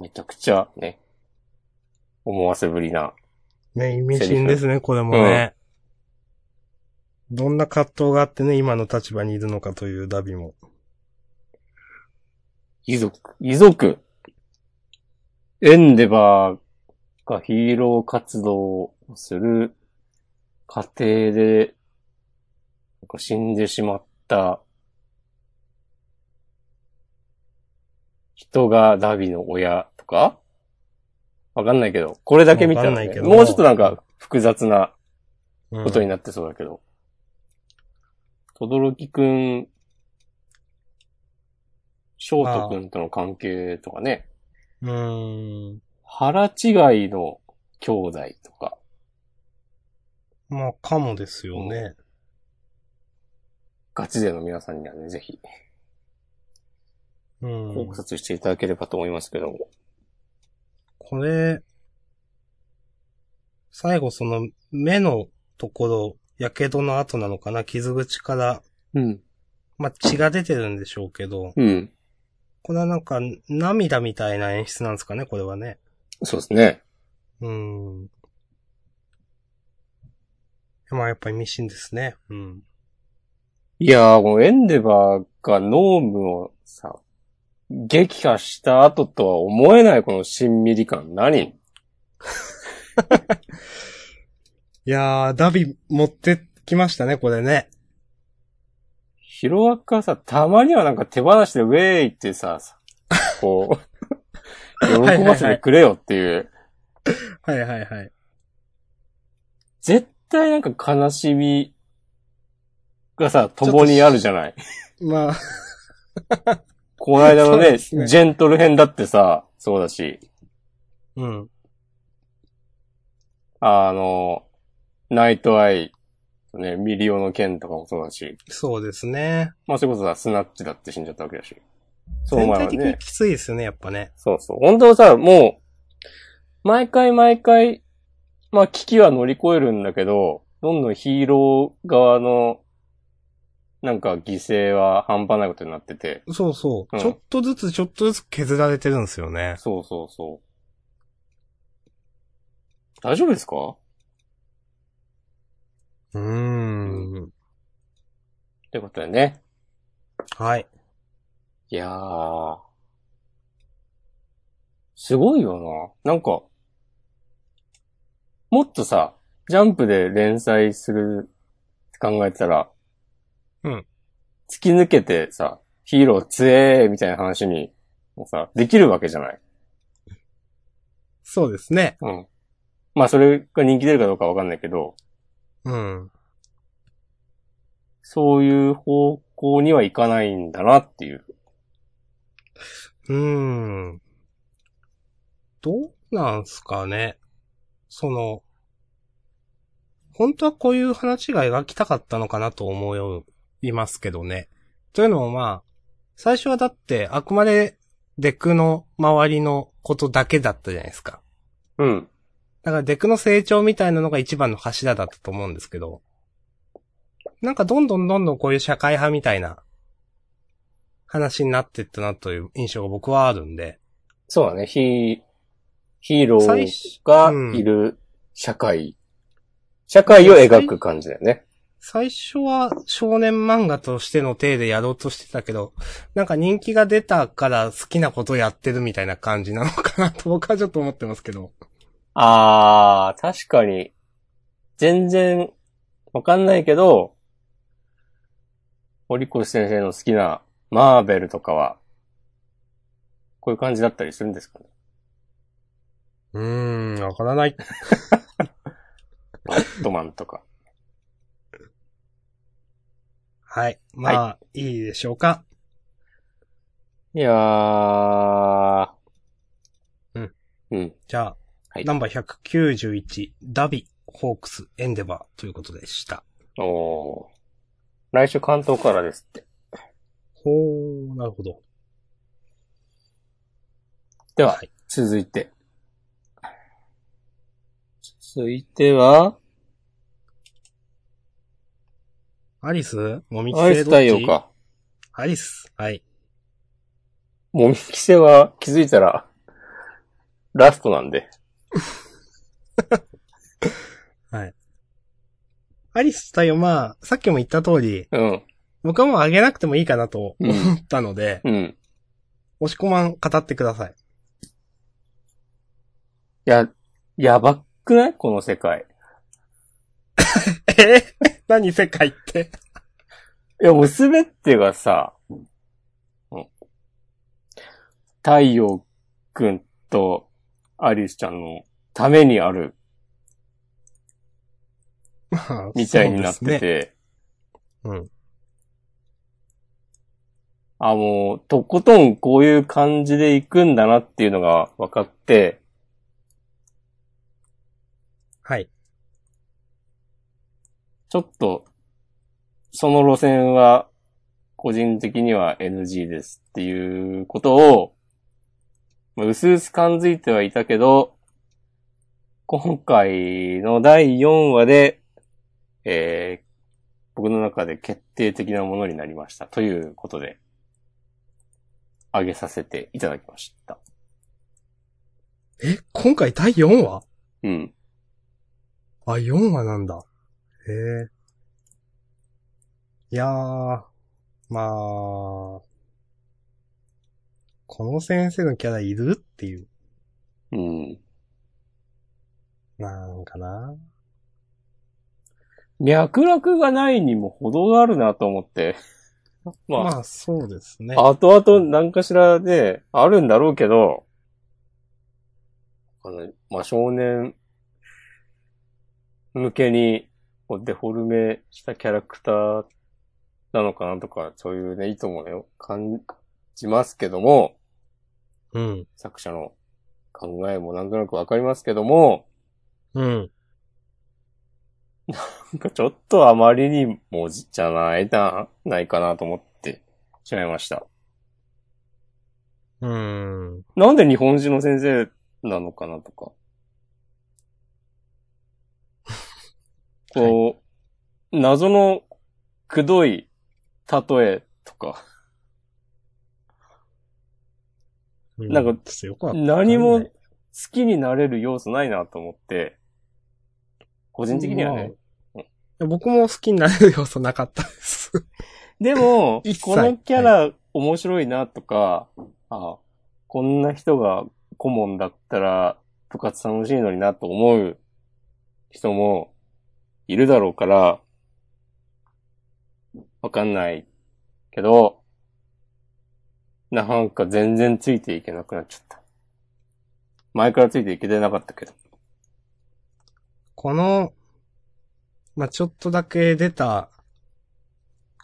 めちゃくちゃね、思わせぶりな。
ね、意味深ですね、これもね。どんな葛藤があってね、今の立場にいるのかというダビも。
遺族、遺族。エンデバーがヒーロー活動をする過程で、なんか死んでしまった人がダビの親とかわかんないけど、これだけ見たら、ね、
ないけど
もうちょっとなんか複雑な
うん
ことになってそうだけど。とどろきくん、ショートくんとの関係とかね、
うーん。
腹違いの兄弟とか、
まあ、かもですよね。
ガチ勢の皆さんにはね、ぜひ、
うん。
考察していただければと思いますけども。
これ、最後その目のところ、火傷の跡なのかな？傷口から、
うん。
まあ、血が出てるんでしょうけど、
うん。
これはなんか涙みたいな演出なんですかね、これはね。
そうですね。
うん。まあやっぱりミシンですね。うん。
いやー、このエンデバーがノームをさ、撃破した後とは思えないこの親ミリ感何？
いやー、ダビ持ってきましたね、これね。
ヒロアカさ、たまにはなんか手放しでウェーイってさ、こう、喜ばせてくれよっていう。
はいはいはい。
絶対なんか悲しみがさ、共にあるじゃない？
まあ、
この間のね
ね
ジェントル編だってさ、そうだし、
うん。
あの、ナイトアイ、ね、ミリオの件とかもそうだし、
そうですね。
まあそれこそさ、スナッチだって死んじゃったわけだし。その
全
前はね。
体的にきついですよね、やっぱね。
そうそう。本当はさ、もう、毎回毎回、まあ危機は乗り越えるんだけど、どんどんヒーロー側の、なんか犠牲は半端ないことになってて。
そうそう。
うん
ちょっとずつちょっとずつ削られてるんですよね。
そうそうそう。大丈夫ですか？
うーん。
ってことでね。
はい。
いやー。すごいよな。なんか、もっとさ、ジャンプで連載するって考えてたら、
うん。
突き抜けてさ、ヒーロー強えみたいな話に、もうさ、できるわけじゃない。
そうですね。
うん。まあそれが人気出るかどうかわかんないけど、
うん。
そういう方向にはいかないんだなっていう。
うーん。どうなんすかね。その、本当はこういう話が描きたかったのかなと思いますけどね。というのもまあ、最初はだってあくまでデクの周りのことだけだったじゃないですか。
うん。
だからデクの成長みたいなのが一番の柱だったと思うんですけど、なんかどんどんどんどんこういう社会派みたいな話になっていったなという印象が僕はあるんで、
そうだね。ヒー、ヒーロ
最
ー
初
がいる社会。社会を描く感じだよね。
最初は少年漫画としての体でやろうとしてたけど、なんか人気が出たから好きなことやってるみたいな感じなのかなと僕はちょっと思ってますけど。
あー、確かに、全然わかんないけど、堀越先生の好きなマーベルとかは、こういう感じだったりするんですかね？
うーん、わからない。
バットマンとか。
はい。まあ、い、いでしょうか？
いやー。
うん。
うん。
じゃあ、
はい
ナンバー191、ダビ、ホークス、エンデバーということでした。
おー。来週関東からですって。
ほー、なるほど。
では、
はい
続いて。続いては、
アリス？もみき
アイス
せどっち？
太陽か。
アリス。はい。
もみきせは気づいたら、ラストなんで。
はい。アリス太陽、まあ、さっきも言った通り、
うん。
僕はもうあげなくてもいいかなと
うん
思ったので、
うん。
押し込まん語ってください。
いや、やばくない？この世界。
え 何世界って？
いや、もうすべてがさ、うん太陽くんとアリスちゃんのためにある
まあ
みたいになって
そうね。
て、
うん。
あ、もう、とことんこういう感じで行くんだなっていうのが分かって、
はい。
ちょっと、その路線は、個人的には NG ですっていうことを、まあうすうす感づいてはいたけど、今回の第4話で、えー僕の中で決定的なものになりました。ということで、あげさせていただきました。
え、今回第4話？
うん。
あ、4話なんだ。へえ。いやー、まあ、この先生のキャラいる？っていう。
うん。
なんかな。
脈絡がないにも程があるなと思って。まあ、
まあ、そうですね。
後々何かしらであるんだろうけど、あの、まあ、少年向けにこうデフォルメしたキャラクターなのかなとか、そういうね、意図もね、感じますけども、
うん。
作者の考えもなんとなくわかりますけども、
うん。
なんかちょっとあまりにもじゃないな、ないかなと思ってしまいました。
うん。
なんで日本人の先生なのかなとか。こう、謎のくどい例えとか、なんか何も好きになれる要素ないなと思って、個人的にはね。
いや僕も好きになれる要素なかったです。
でも このキャラ面白いなとか、あこんな人が顧問だったら部活楽しいのになと思う人もいるだろうから、わかんないけど、なんか全然ついていけなくなっちゃった。前からついていけてなかったけど。
この、まあ、ちょっとだけ出た、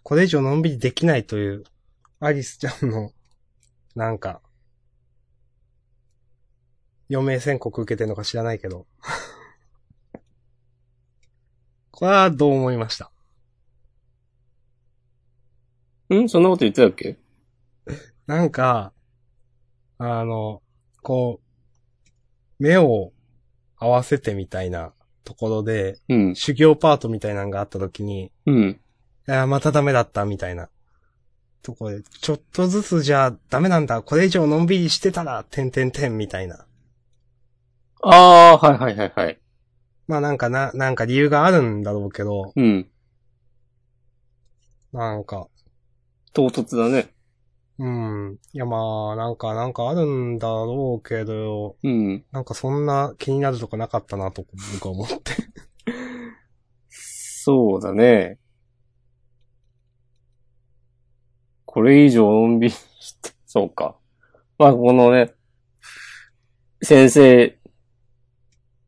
これ以上のんびりできないという、アリスちゃんの、なんか、余命宣告受けてるのか知らないけど。これはどう思いました？
ん？そんなこと言ってたっけ？
なんか、あの、こう、目を合わせてみたいなところで、
うん。
修行パートみたいなのがあった時に、
うん。
いや、またダメだった、みたいな。とこで、ちょっとずつじゃあダメなんだ、これ以上のんびりしてたら、てんてんてん、みたいな。
ああー、はいはいはいはい。
まあなんかな、なんか理由があるんだろうけど、
うん。
なんか、
唐突だね。
うん。いやまあ、なんか、なんかあるんだろうけど、
うん。
なんかそんな気になるとこなかったなと、僕は思って。
そうだね。これ以上のんびりして、そうか。まあ、このね、先生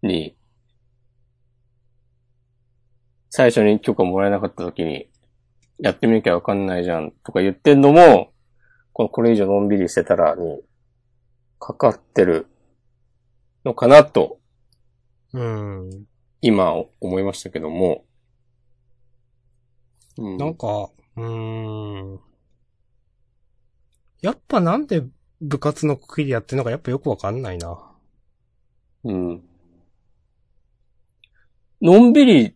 に、最初に許可もらえなかった時に、やってみなきゃわかんないじゃんとか言ってんのも、このこれ以上のんびりしてたらに、かかってるのかなと、
うん。
今思いましたけども。うん
なんか、うーん。やっぱなんで部活の区切りやってるのかやっぱよくわかんないな。
うん。のんびり、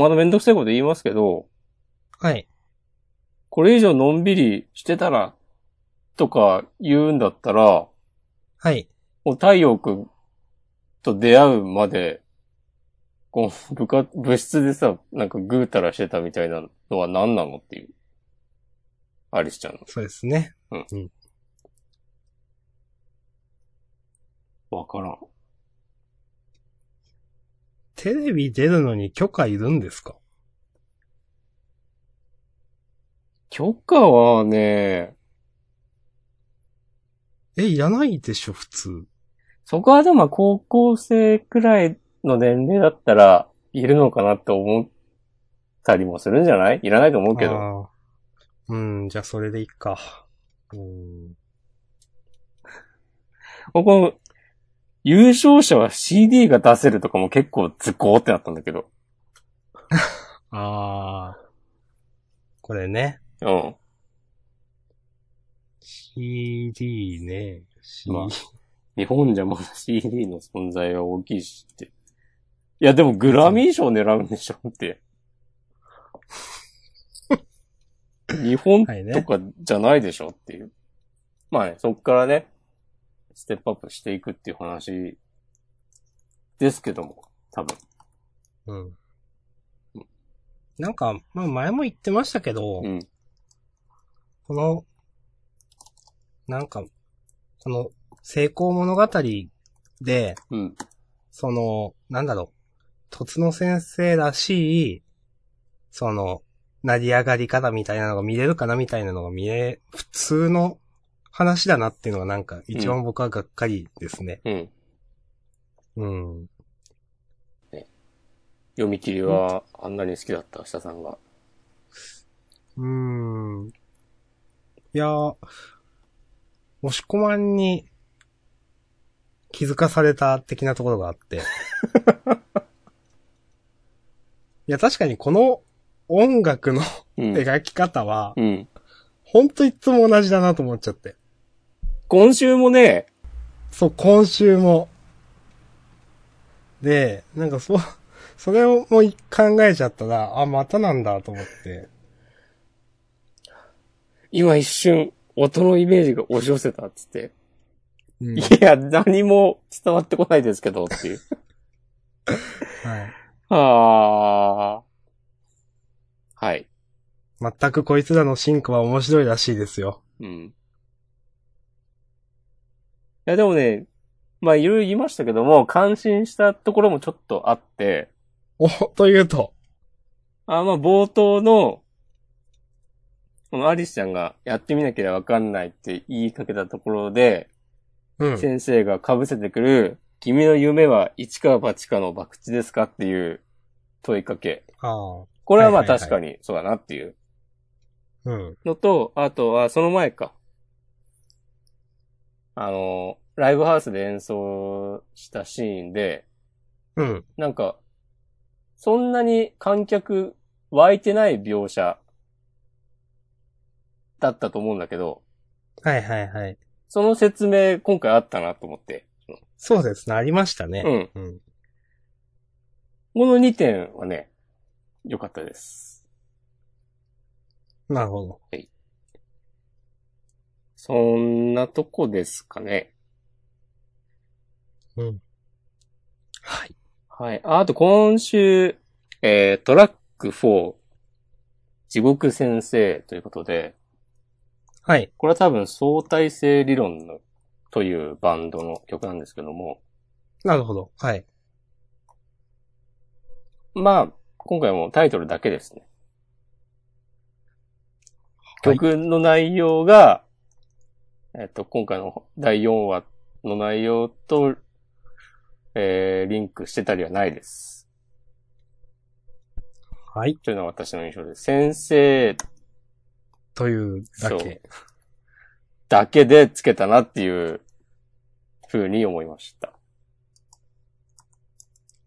まだめんどくさいこと言いますけど、
はい。
これ以上のんびりしてたら、とか言うんだったら、
はい。
もう太陽くんと出会うまで、こう、部活、部室でさ、なんかぐうたらしてたみたいなのは何なのっていう。アリスちゃんの。
そうですね。
わからん。
テレビ出るのに許可いるんですか？
許可はね、
え、いらないでしょ、普通。
そこはでも高校生くらいの年齢だったら、いるのかなって思ったりもするんじゃない？いらないと思うけど。
うん、じゃあそれでいいか。うん。
ここ、優勝者は CD が出せるとかも結構ズコーってなったんだけど。
ああ。これね。
うん。
CD ね。CD
まあ日本じゃまだ CD の存在は大きいしって。いや、でもグラミー賞狙うんでしょって。日本とかじゃないでしょっていう。まあね、そっからね、ステップアップしていくっていう話ですけども、多分。
うん。なんか、まあ前も言ってましたけど、
うん。
この、なんか、この成功物語で、
うん。
その、なんだろう、とつの先生らしい、その、成り上がり方みたいなのが見れるかなみたいなのが見え、普通の話だなっていうのがなんか一番僕はがっかりですね。
うん。
うん。
読み切りはあんなに好きだった下さんが。
うーん。いやー、押し込まんに気づかされた的なところがあって。いや、確かにこの音楽の
うん。
描き方は、
うん。
ほんといつも同じだなと思っちゃって。
今週もね、
そう、今週も。で、なんかそう、それをもう考えちゃったら、あ、またなんだと思って。
今一瞬、音のイメージが押し寄せたっつって。
うん
いや、何も伝わってこないですけど、っていう。
はい。
あー。はい。
全くこいつらの進化は面白いらしいですよ。
うん。いや、でもね、まあ、いろいろ言いましたけども、感心したところもちょっとあって、
お、というと？
あまあ、冒頭の、このアリスちゃんがやってみなければわかんないって言いかけたところで、
うん。
先生が被せてくる、君の夢は一か八かの博打ですか？っていう問いかけ。これはまあ確かにそうだなっていう
うん。
のと、あとはその前か。あの、ライブハウスで演奏したシーンで、
うん。
なんか、そんなに観客湧いてない描写だったと思うんだけど、
はいはいはい。
その説明今回あったなと思って。
そうですね、ありましたね。
うん。
うん。
この2点はね、良かったです。
なるほど。
そんなとこですかね。
うん。はい。
はい。ああと今週、えー、トラック4、地獄先生ということで、
はい。
これは多分相対性理論のというバンドの曲なんですけども、
なるほど。はい。
まあ、今回もタイトルだけですね。
はい
曲の内容が、えっと、今回の第4話の内容と、えー、リンクしてたりはないです。
はい。
というのが私の印象です。先生
というだけ。
だけでつけたなっていう風に思いました。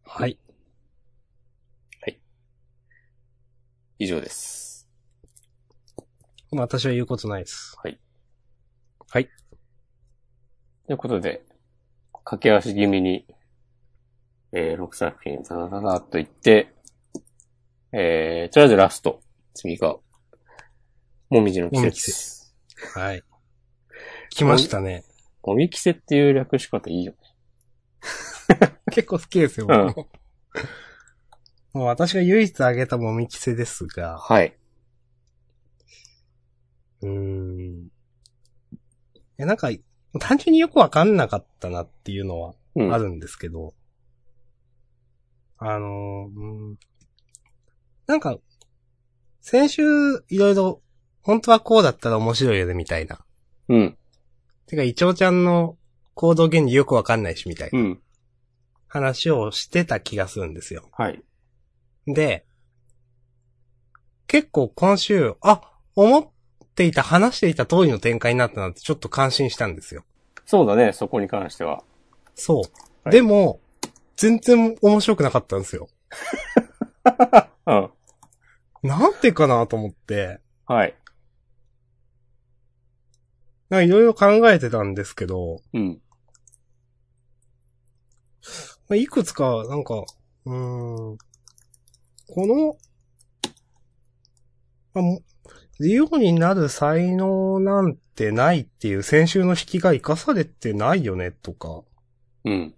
はい。
以上です。
私は言うことないです。
はい。
はい。
ということで、駆け足気味に、えー、6作品ザザザザっと言って、えー、とりあえずラスト。次が、もみじの季節。
はい。来ましたね。
もみきせっていう略し方いいよね。
結構好きですよ。
うん
僕ももう私が唯一挙げたもみきせですが、
はい。
うーん。いや、なんか、単純によくわかんなかったなっていうのは
うん。
あるんですけど、あのーうんなんか、先週いろいろ、本当はこうだったら面白いよねみたいな。
うん。
てか、イチョウちゃんの行動原理よくわかんないしみたいな
うん。
話をしてた気がするんですよ。
はい。
で、結構今週、あ、思っていた、話していた通りの展開になったなってちょっと感心したんですよ。
そうだね、そこに関しては。
そう。
はい
でも、全然面白くなかったんですよ。
うん。
なんてかなと思って、
はい。
なんかいろいろ考えてたんですけど、
うん。
まあいくつか、なんか、うーん、この、まあも自由になる才能なんてないっていう先週の引きが活かされてないよねとか、
うん。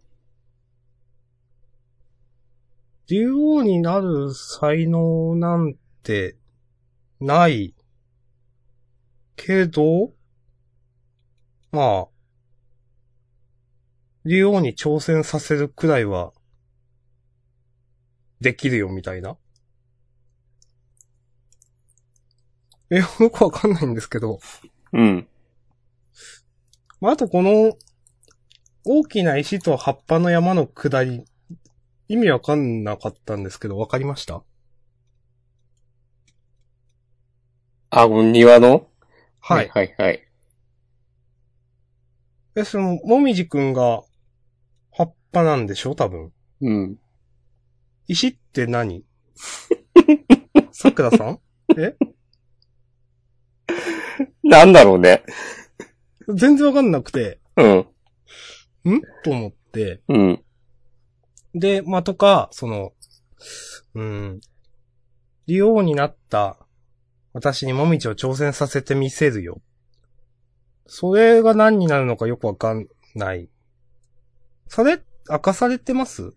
竜王になる才能なんて、ない。けど、まあ、竜王に挑戦させるくらいは、できるよ、みたいな。え、よくわかんないんですけど。
うん。
まあ、あとこの、大きな石と葉っぱの山の下り、意味わかんなかったんですけど、わかりました？
あ、この庭の？
はい。
はいはい。
え、その、もみじくんが、葉っぱなんでしょ？多分。
うん。
石って何？さくらさん？え？
なんだろうね。
全然わかんなくて、
うん。
ん？と思って。
うん。
で、まあ、とか、その、うん、利用になった私にもみじを挑戦させてみせるよ。それが何になるのかよくわかんない。それ、明かされてます？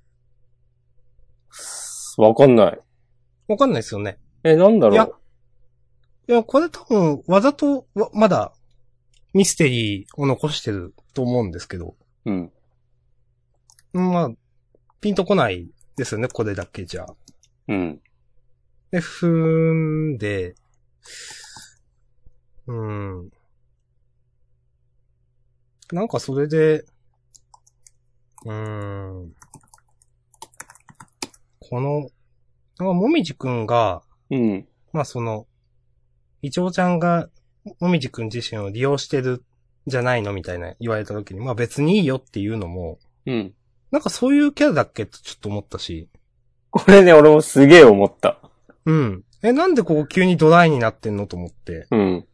わかんない。
わかんないですよね。
え、なんだろ
いや
う。
いや、これ多分、わざと、わまだ、ミステリーを残してると思うんですけど。
うん。
うんまあ、ピンとこないですよね、これだけじゃ。
うん。
で、ふーんで、うーん。なんかそれで、うーん。この、もみじくんが、
うん。
まあその、いちょうちゃんが、もみじくん自身を利用してるんじゃないのみたいな言われた時に、まあ別にいいよっていうのも、
うん。
なんかそういうキャラだっけとちょっと思ったし。
これね、俺もすげえ思った。
うん。え、なんでここ急にドライになってんのと思って。い
うん。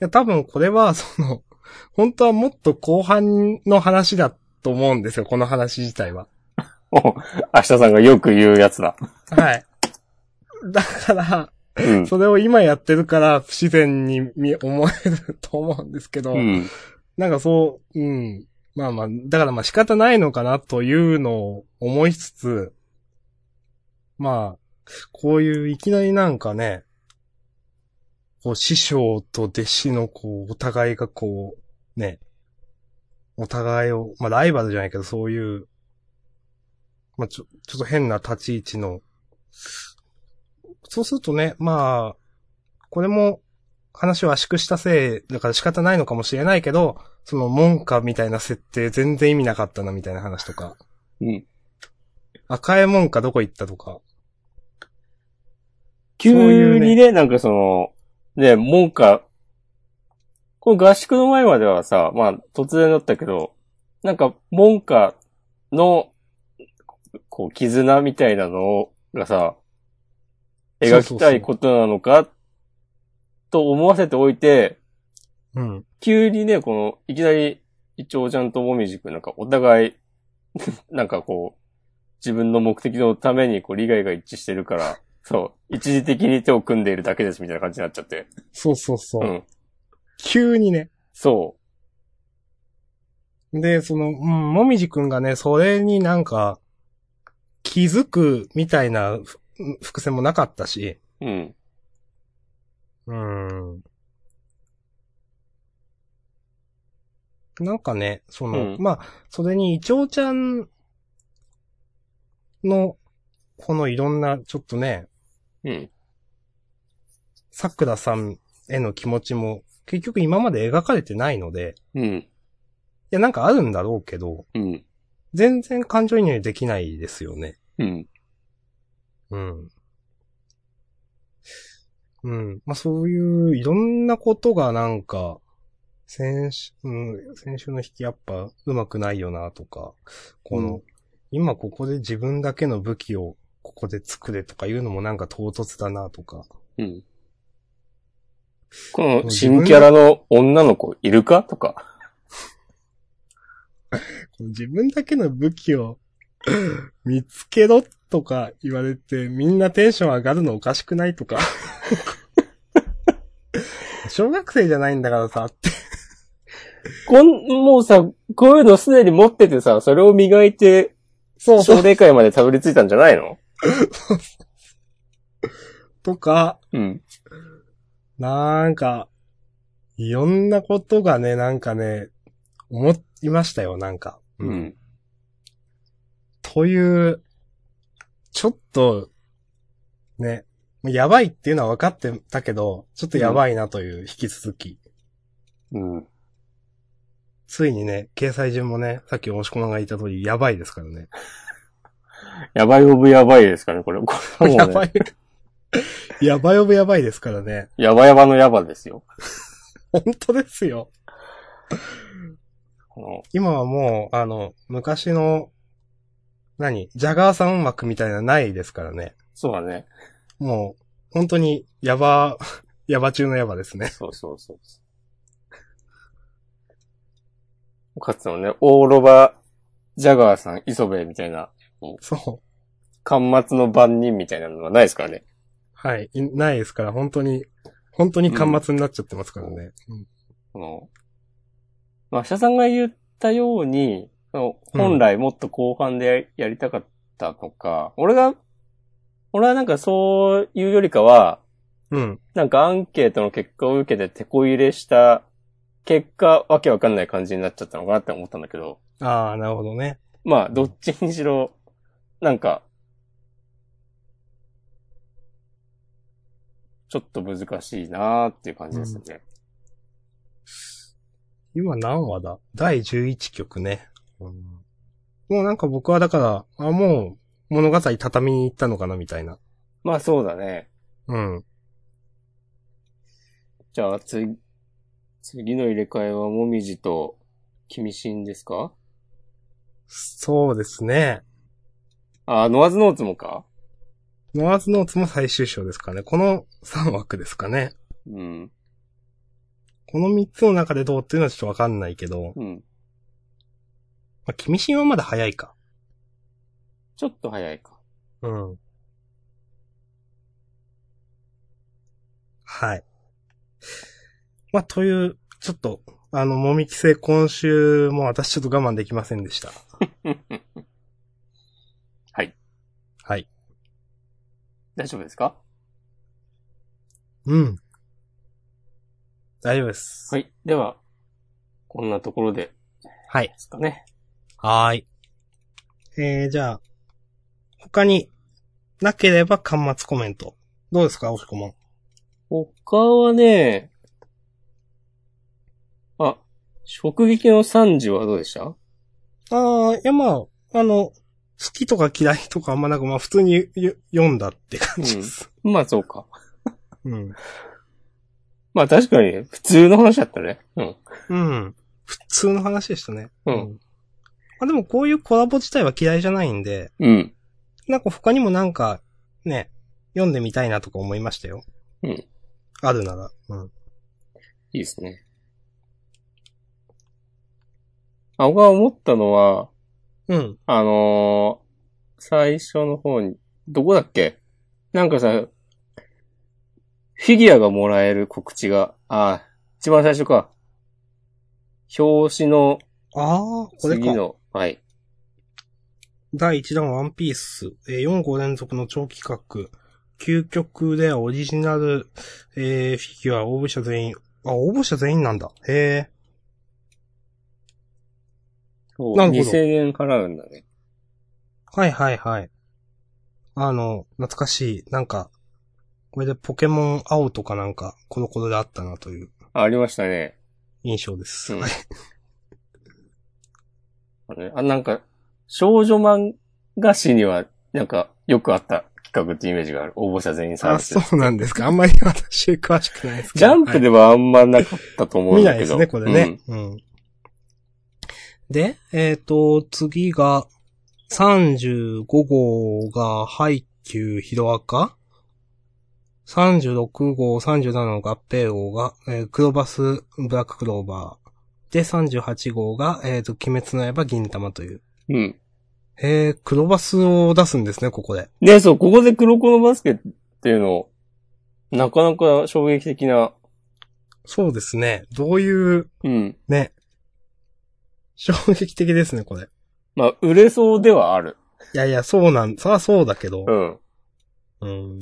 や、多分これは、その、本当はもっと後半の話だと思うんですよ、この話自体は。
お、明日さんがよく言うやつだ。
はい。だから、
うん。
それを今やってるから不自然に見思えると思うんですけど、
うん。
なんかそう、うん。まあまあ、だからまあ仕方ないのかなというのを思いつつ、まあ、こういういきなりなんかね、こう師匠と弟子のこう、お互いがこう、ね、お互いを、まあライバルじゃないけどそういう、まあちょ、ちょっと変な立ち位置の、そうするとね、まあ、これも話を圧縮したせいだから仕方ないのかもしれないけど、その門下みたいな設定全然意味なかったなみたいな話とか、
うん。
赤い門下どこ行ったとか、
急にね、なんかその、ね、門下、この合宿の前まではさ、まあ突然だったけど、なんか門下の、こう、絆みたいなのがさ、描きたいことなのか、と思わせておいて、
うん。
急にね、この、いきなり、イチョウちゃんともみじくんなんかお互い、なんかこう、自分の目的のためにこう利害が一致してるから、そう、一時的に手を組んでいるだけですみたいな感じになっちゃって。
そうそうそう。
うん。
急にね。
そ
で、その、うん、もみじくんがね、それになんか、気づくみたいなふ伏線もなかったし、
う。うん。
うーん。なんかね、その、
うん
まあ、それにイチョウちゃんの、このいろんな、ちょっとね、
うん。
桜さんへの気持ちも、結局今まで描かれてないので、
うん。
いや、なんかあるんだろうけど、
うん。
全然感情移入できないですよね。
うん。
うん。うん。まあ、そういういろんなことがなんか、先週、うん、先週の引きやっぱうまくないよなとか、この、
うん
今ここで自分だけの武器をここで作れとかいうのもなんか唐突だなとか。
うん。この新キャラの女の子いるかとか。
自分だけの武器を 見つけろとか言われてみんなテンション上がるのおかしくないとか。小学生じゃないんだからさって。
こん、もうさ、こういうのすでに持っててさ、それを磨いて
そうそう。
奨励会までたどり着いたんじゃないの？
とか、
うん。
なんか、いろんなことがね、なんかね、思いましたよ、なんか。
う。ん。
という、ちょっと、ね、やばいっていうのは分かってたけど、ちょっとやばいなという引き続き。
うん。
ついにね、掲載順もね、さっき押し込まが言った通り、やばいですからね。
やばいオブやばいですかね、これ。これもうね
やばい。やばいオブやばいですからね。
やばやばのやばですよ。
本当ですよ。今はもう、あの、昔の、何？ジャガーさん枠みたいなのないですからね。
そうだね。
もう、本当に、ヤバ、ヤバ中のヤバですね。
そうそうそう。かつてのね、オーロバ、ジャガーさん、磯部みたいな、
そう。
端末の番人みたいなのはないですからね。
はい。いないですから、本当に、本当に端末になっちゃってますからね。うん
この、まあ、社さんが言ったように、本来もっと後半でややりたかったとか、俺が、俺はなんかそういうよりかは、
うん。
なんかアンケートの結果を受けて手こ入れした結果、わけわかんない感じになっちゃったのかなって思ったんだけど、
ああ、なるほどね。
まあ、どっちにしろ、なんか、ちょっと難しいなーっていう感じですね。
今何話だ？第11曲ね。うんもうなんか僕はだから、あ、もう物語畳に行ったのかなみたいな。
まあそうだね。
うん。
じゃあ、次、次の入れ替えはもみじと、君しんですか？
そうですね。
あ、ノアズノーツもか？
ノアーズノーツも最終章ですかね。この3枠ですかね。
うん。
この3つの中でどうっていうのはちょっとわかんないけど、
うん。
まあ、君シンはまだ早いか。
ちょっと早いか。
うん。はい。まあ、という、ちょっと、あの、もみきせ今週も私ちょっと我慢できませんでした。
はい。
はい。
大丈夫ですか？
うん。大丈夫です。
はい。では、こんなところでで
はい。
すかね。
はーい。えー、じゃあ、他になければ端末コメント。どうですか、おしこもん？
他はね、あ、直撃の惨事はどうでした？
ああ、いやまあ、あの、好きとか嫌いとかあんまなく、まあ普通によ読んだって感じです。
まあそうか。
うん。
まあ確かに、普通の話だったね。うん。
うん。普通の話でしたね。
うん
まあでもこういうコラボ自体は嫌いじゃないんで、
うん。
なんか他にもなんか、ね、読んでみたいなとか思いましたよ。
うん。
あるなら。うん。
いいですね。あ、僕が思ったのは、
うん。
あのー最初の方に、どこだっけ？なんかさ、フィギュアがもらえる告知が、あ、一番最初か。表紙の
ああ、これか。
次の、はい。
第1弾ワンピース、えー4号連続の長期企画、究極ではオリジナル、えーフィギュア応募者全員、あ、応募者全員なんだ。へえ。
そう
なるほど
2000円払うんだね。
はいはいはい。あの、懐かしい。なんか、これでポケモン青とかなんか、コロコロであったなという
あありましたね。
印象です。
うん
はい
あねあ、なんか、少女漫画誌には、なんか、よくあった企画ってイメージがある。応募者全員サー
あ、
ビス。
そうなんですか。あんまり私詳しくないですけど
ジャンプではあんまなかったと思うんだけど。
見ないですね、これね。うん。で、えっ、と、次が、35号が、ハイキューヒロアカ ?36 号、37の合併号が、えークロバス、ブラッククローバー。で、38号が、えっ、と、鬼滅の刃、銀玉という。
うん。うん。
えー、クロバスを出すんですね、ここで。
で、そう、ここで黒子のバスケっていうの、なかなか衝撃的な、
そうですね。どういう、
うん。
ね。衝撃的ですね、これ。
まあ、売れそうではある。
いやいや、そうなん、そりゃそうだけど。
うん。
うん。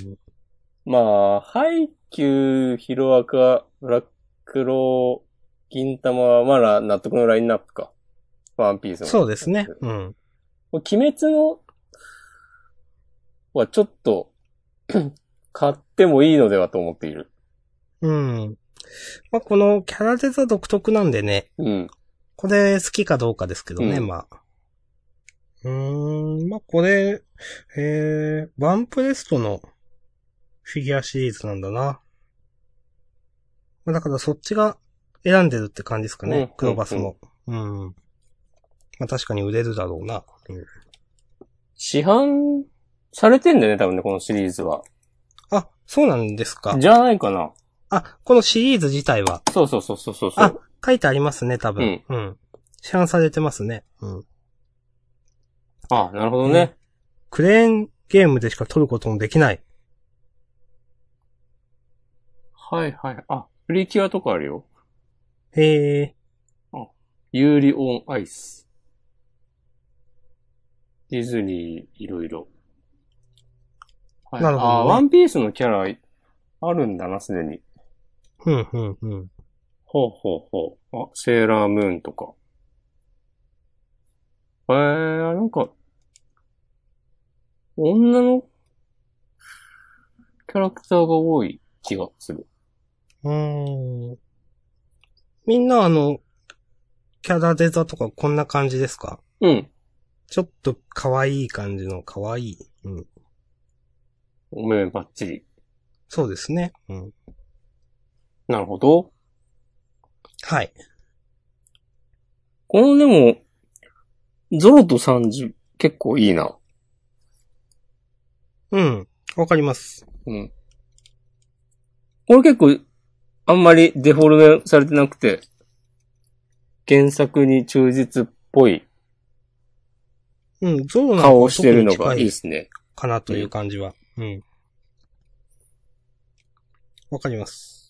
まあ、ハイキュー、ヒロアカ、ブラックロー、銀玉はまだ納得のラインナップか。ワンピースの。
そうですね。うん。
鬼滅の、はちょっと、買ってもいいのではと思っている。
うん。まあ、このキャラデザ独特なんでね、
うん。
これ好きかどうかですけどね、
うん
まあ。うーん、まあ、これ、えー、ワンプレストのフィギュアシリーズなんだな。まあ、だからそっちが選んでるって感じですかね、
うん
クロバスも。うん。まあ、確かに売れるだろうな。うん
市販されてんだよね、多分ね、このシリーズは。
あ、そうなんですか。
じゃないかな。
あ、このシリーズ自体は。
そうそうそうそうそう。
あ、書いてありますね、多分。うん。市販されてますね。うん。
あ、なるほどね。
クレーンゲームでしか撮ることもできない。
はいはい。あ、プリキュアとかあるよ。
へえ。
ユーリオンアイス。ディズニー、いろいろ。はい
なるほどね
あ、ワンピースのキャラ、あるんだな、すでに。
ふんふんふん。
ほうほうほう。あ、セーラームーンとか。えー、なんか、女のキャラクターが多い気がする。
うーん。みんなあの、キャラデザとかこんな感じですか？
うん。
ちょっと可愛い感じの可愛い。うん。
お目目ばっちり。
そうですね。うん。
なるほど。
はい。
このでも、ゾロとサンジ結構いいな。
うん。わかります。
うん。これ結構、あんまりデフォルメされてなくて、原作に忠実っぽい
うん。ゾロなんか
顔をしてるのがいいですね。
かなという感じは。うん。わかります。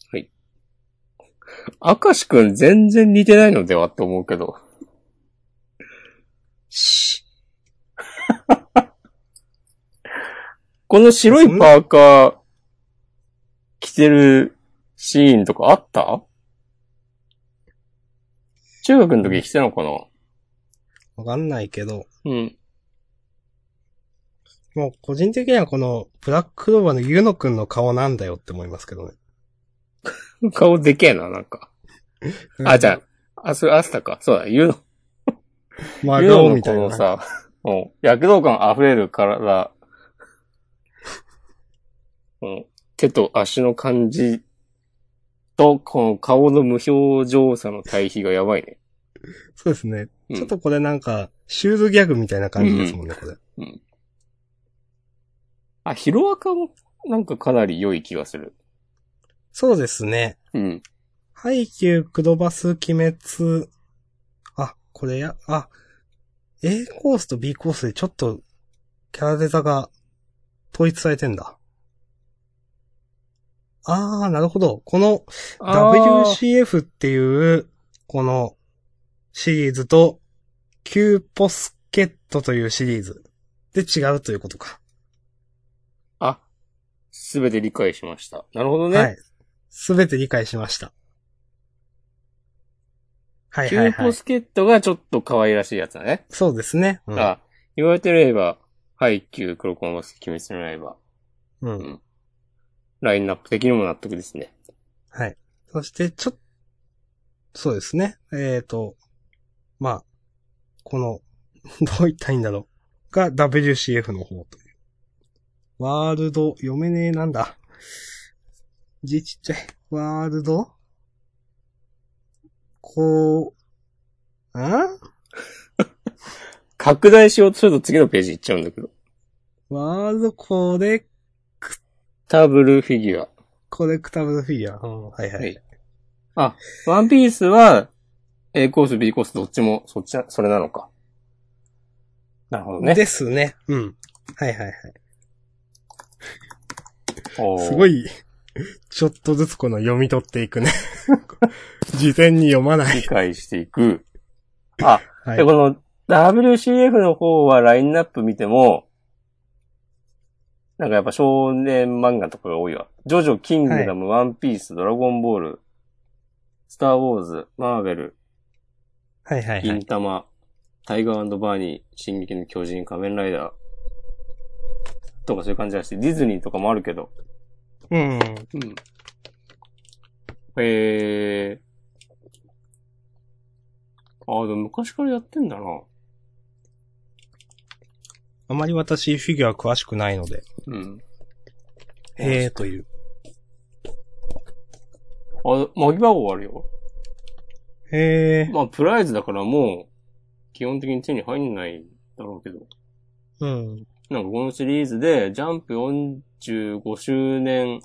明石くん全然似てないのではって思うけど。し。この白いパーカー着てるシーンとかあった？中学の時着てたのかな？
わかんないけど、
うん。
もう個人的にはこのブラッククローバーのユノくんの顔なんだよって思いますけどね。
顔でけえな、なんか。あ、じゃあ、あ、それアスタか。そうだ、ユノ。
あ、真
ユノ
たいな。
のさ、もう躍動感溢れる体、うん手と足の感じと、この顔の無表情さの対比がやばいね。
そうですね。
うん
ちょっとこれなんか、シュールギャグみたいな感じですもんね、これ。
あ、ヒロアカもなんかかなり良い気がする。
そうですね。
うん。
ハイキュー、クロバス、鬼滅。あ、これや、あ、A コースと B コースでちょっと、キャラデザが統一されてんだ。あー、なるほど。この
あー
WCF っていう、このシリーズと、キューポスケットというシリーズで違うということか。
あ、すべて理解しました。なるほどね。
はい。すべて理解しました。ハイ
キュー
はいはい。
ポスケットがちょっと可愛らしいやつだね。
そうですね。うん。
あ、言われてみれば、ハイキュー、黒子のバス、鬼滅の刃、
うん。
ラインナップ的にも納得ですね。
はい。そして、ちょっそうですね。えっ、と、まあ、この、どう言ったらいいんだろう。が WCF の方という。ワールド、読めねえなんだ。字ちっちゃい。ワールド？こう、ん
拡大しようとすると次のページ行っちゃうんだけど。
ワールドコレ、
タブルフィギュア。
コレクタブルフィギュア。うん、はいはい。
はいあ、ワンピースは、A コース、B コースどっちも、そっちな、それなのか。なるほどね。
ですね。うん。はいはいはい。すご。い、ちょっとずつこの読み取っていくね。事前に読まない
理。解していく。あ、
はい
で、。この、WCF の方はラインナップ見ても、なんかやっぱ少年漫画とかが多いわ。ジョジョ、キングダム、ワンピース、ドラゴンボール、スターウォーズ、マーベル、
はいはいはい。
銀玉、タイガーバーニー、進撃の巨人、仮面ライダー、とかそういう感じだし、ディズニーとかもあるけど。
うん。
うん。えー。ああ、でも昔からやってんだな。
あまり私フィギュア詳しくないので、
うん。
へえという。
あ、マギバ号あるよ。
へえ。
まあ、プライズだからもう、基本的に手に入んないだろうけど。
うん。
なんかこのシリーズで、ジャンプ45周年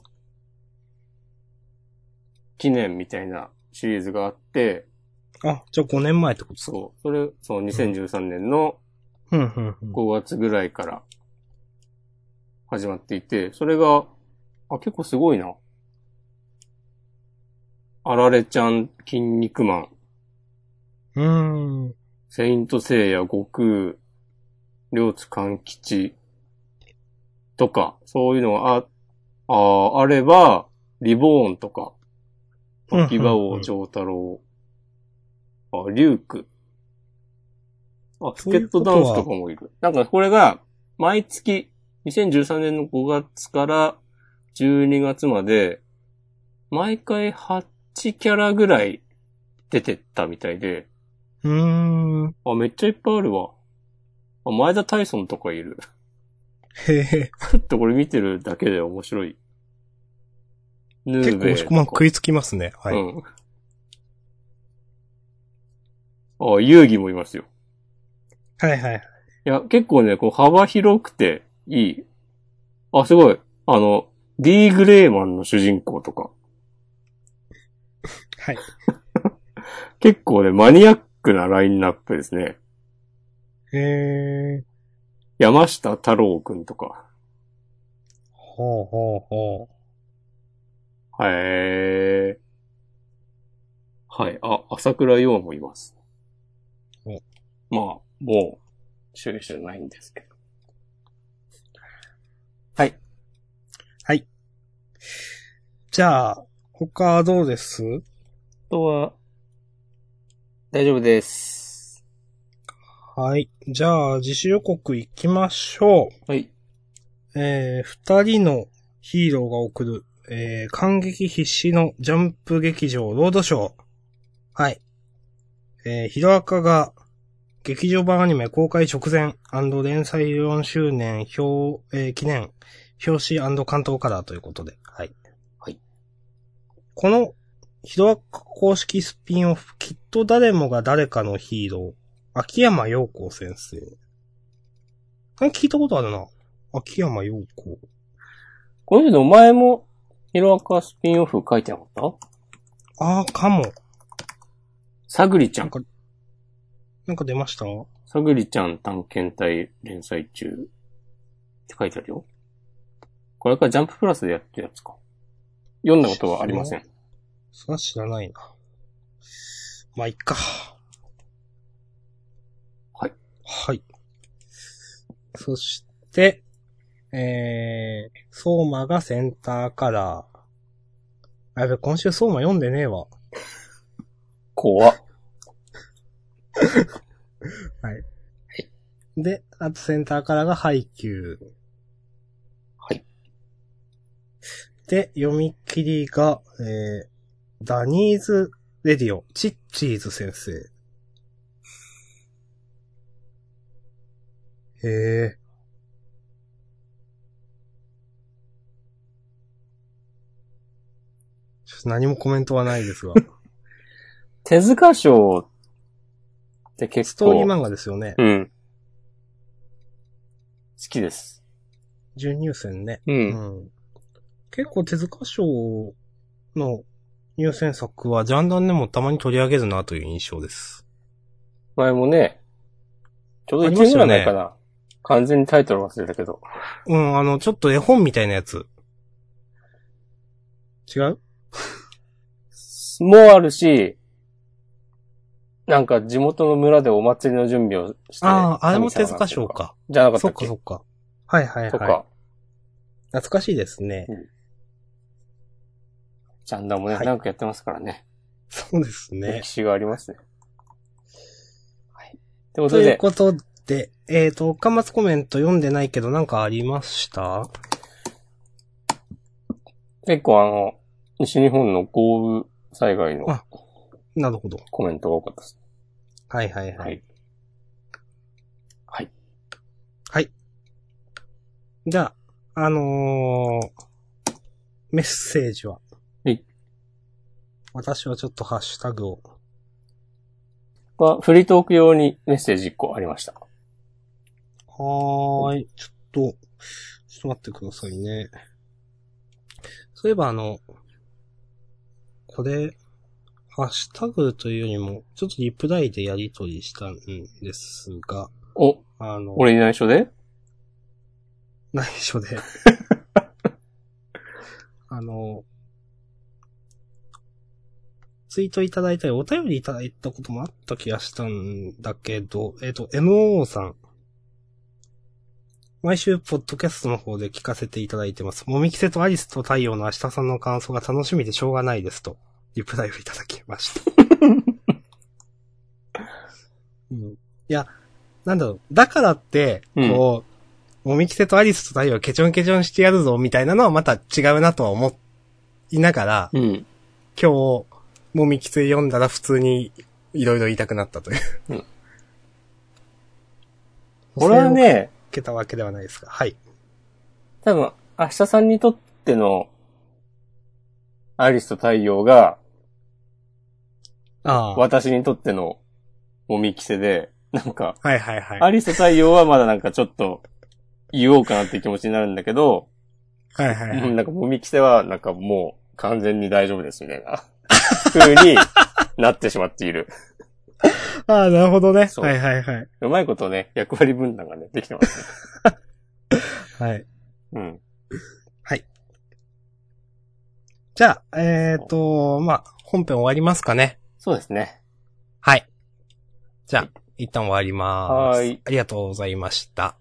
記念みたいなシリーズがあって、
あ、じゃあ5年前ってこと？
そう、それ、そう、2013年の
うん、うん、うん。
5月ぐらいから始まっていて、それが、あ、結構すごいな。あられちゃん、筋肉マン、
うーん。
セイントセイヤ、悟空、両津勘吉とか、そういうのがあ、ああれば、リボーンとか、秋葉王長太郎、あ、リューク、あ、スケットダンスとかもいる。なんかこれが、毎月、2013年の5月から12月まで、毎回8キャラぐらい出てったみたいで、
うーん。
あ、めっちゃいっぱいあるわ。あ、前田大尊とかいる。
へえ。
ちょっとこれ見てるだけで面白い。ヌ
結構
ーベイ
押し込まん食いつきますね。はい。
うん。あ、遊戯もいますよ。
はいはい。
いや、結構ね、こう幅広くていい。あ、すごい。あの、D グレーマンの主人公とか。
はい。
結構ね、マニアックなラインナップですね。
へえ。
山下太郎くんとか。
ほうほうほ
へえ。はい。あ、朝倉陽もいます
お。
まあ、もう、終始ないんですけど。はい。
う。じゃあ、他どうです？
あとは、大丈夫です。
はい。じゃあ、自主予告行きましょう。
はい。
えー、二人のヒーローが送る、えー、感激必至のジャンプ劇場ロードショー。はい。えー、ヒロアカが、劇場版アニメ公開直前連載4周年表、えー記念、表紙関東カラーということで。はい。
はい。
この、ヒロアカ公式スピンオフ、きっと誰もが誰かのヒーロー、秋山陽子先生。あ聞いたことあるな。秋山陽子。
この人お前も、ヒロアカスピンオフ書いてなかった？
ああ、かも。
さぐりちゃん。
なんか出ました？
さぐりちゃん探検隊連載中って書いてあるよ。これからジャンププラスでやってるやつか。読んだことはありません。
それは知らないな。まあ、いっか。
はい。
はい。そして、えー、相馬がセンターカラー。あやべ、今週相馬読んでねえわ。
怖っ。
で、あとセンターカラーがハイキュー。
はい。
で、読み切りが、えー、ダニーズレディオ、チッチーズ先生。へえ。ちょっと何もコメントはないですが。
手塚賞って結構。
ストーリー漫画ですよね。
うん。好きです。
準入選ね。
う。
うんん。結構手塚賞の入選作はジャンダンでもたまに取り上げるなという印象です。
前もね、ちょうど1年ぐらい前かな。完全にタイトル忘れたけど。
うん、あの、ちょっと絵本みたいなやつ。違う？
もあるし、なんか地元の村でお祭りの準備をして。
ああ、あれも手塚賞か。
じゃなかった
そっ
っけ
かそっか。はいはいはい。
とか、
懐かしいですね。
ジャンダもね、
はい
なんかやってますからね。
そうですね
歴。史がありますね。はい。ってこと
という
で、
ことで、えっ、と、岡松コメント読んでないけどなんかありました？
結構あの、西日本の豪雨災害の
あなるほど。
コメントが多かったです。
はいはいはい。
はい。はい。
はい。じゃあ、あのーメッセージは？
はい。
私はちょっとハッシュタグを。
は、フリートーク用にメッセージ1個ありました。
はーい。ちょっと、ちょっと待ってくださいね。そういえばあの、これ、ハッシュタグというよりも、ちょっとリプライでやりとりしたんですが、
お、
あの、
俺に内緒で？
内緒で。あの、ツイートいただいたり、お便りいただいたこともあった気がしたんだけど、えっ、と、MO さん。毎週、ポッドキャストの方で聞かせていただいてます。もみきせとアリスと太陽の明日さんの感想が楽しみでしょうがないですと、リプライをいただきました。うん、いや、なんだろう。だからって、こう、もみきせとアリスと太陽ケチョンケチョンしてやるぞ、みたいなのはまた違うなとは思いながら、
うん。
今日、もみきせ読んだら普通にいろいろ言いたくなったという。
うん 俺は、ね、
けたわけではないですが。はい。
多分、明日さんにとっての、アリスと太陽が、
ああ。
私にとっての、もみきせで、なんか、
はいはいはい。
アリスと太陽はまだなんかちょっと、言おうかなって気持ちになるんだけど、
はいはいはい。
うんなんかもみきせは、なんかもう、完全に大丈夫ですみたいな、風になってしまっている。
ああ、なるほどね。はいはいはい。
うまいことね、役割分担がね、できてますね。
はい。
うん。
じゃあ、えっ、と、まあ、本編終わりますかね。
そうですね。
はい。じゃあ、一旦終わります。
はーい
ありがとうございました。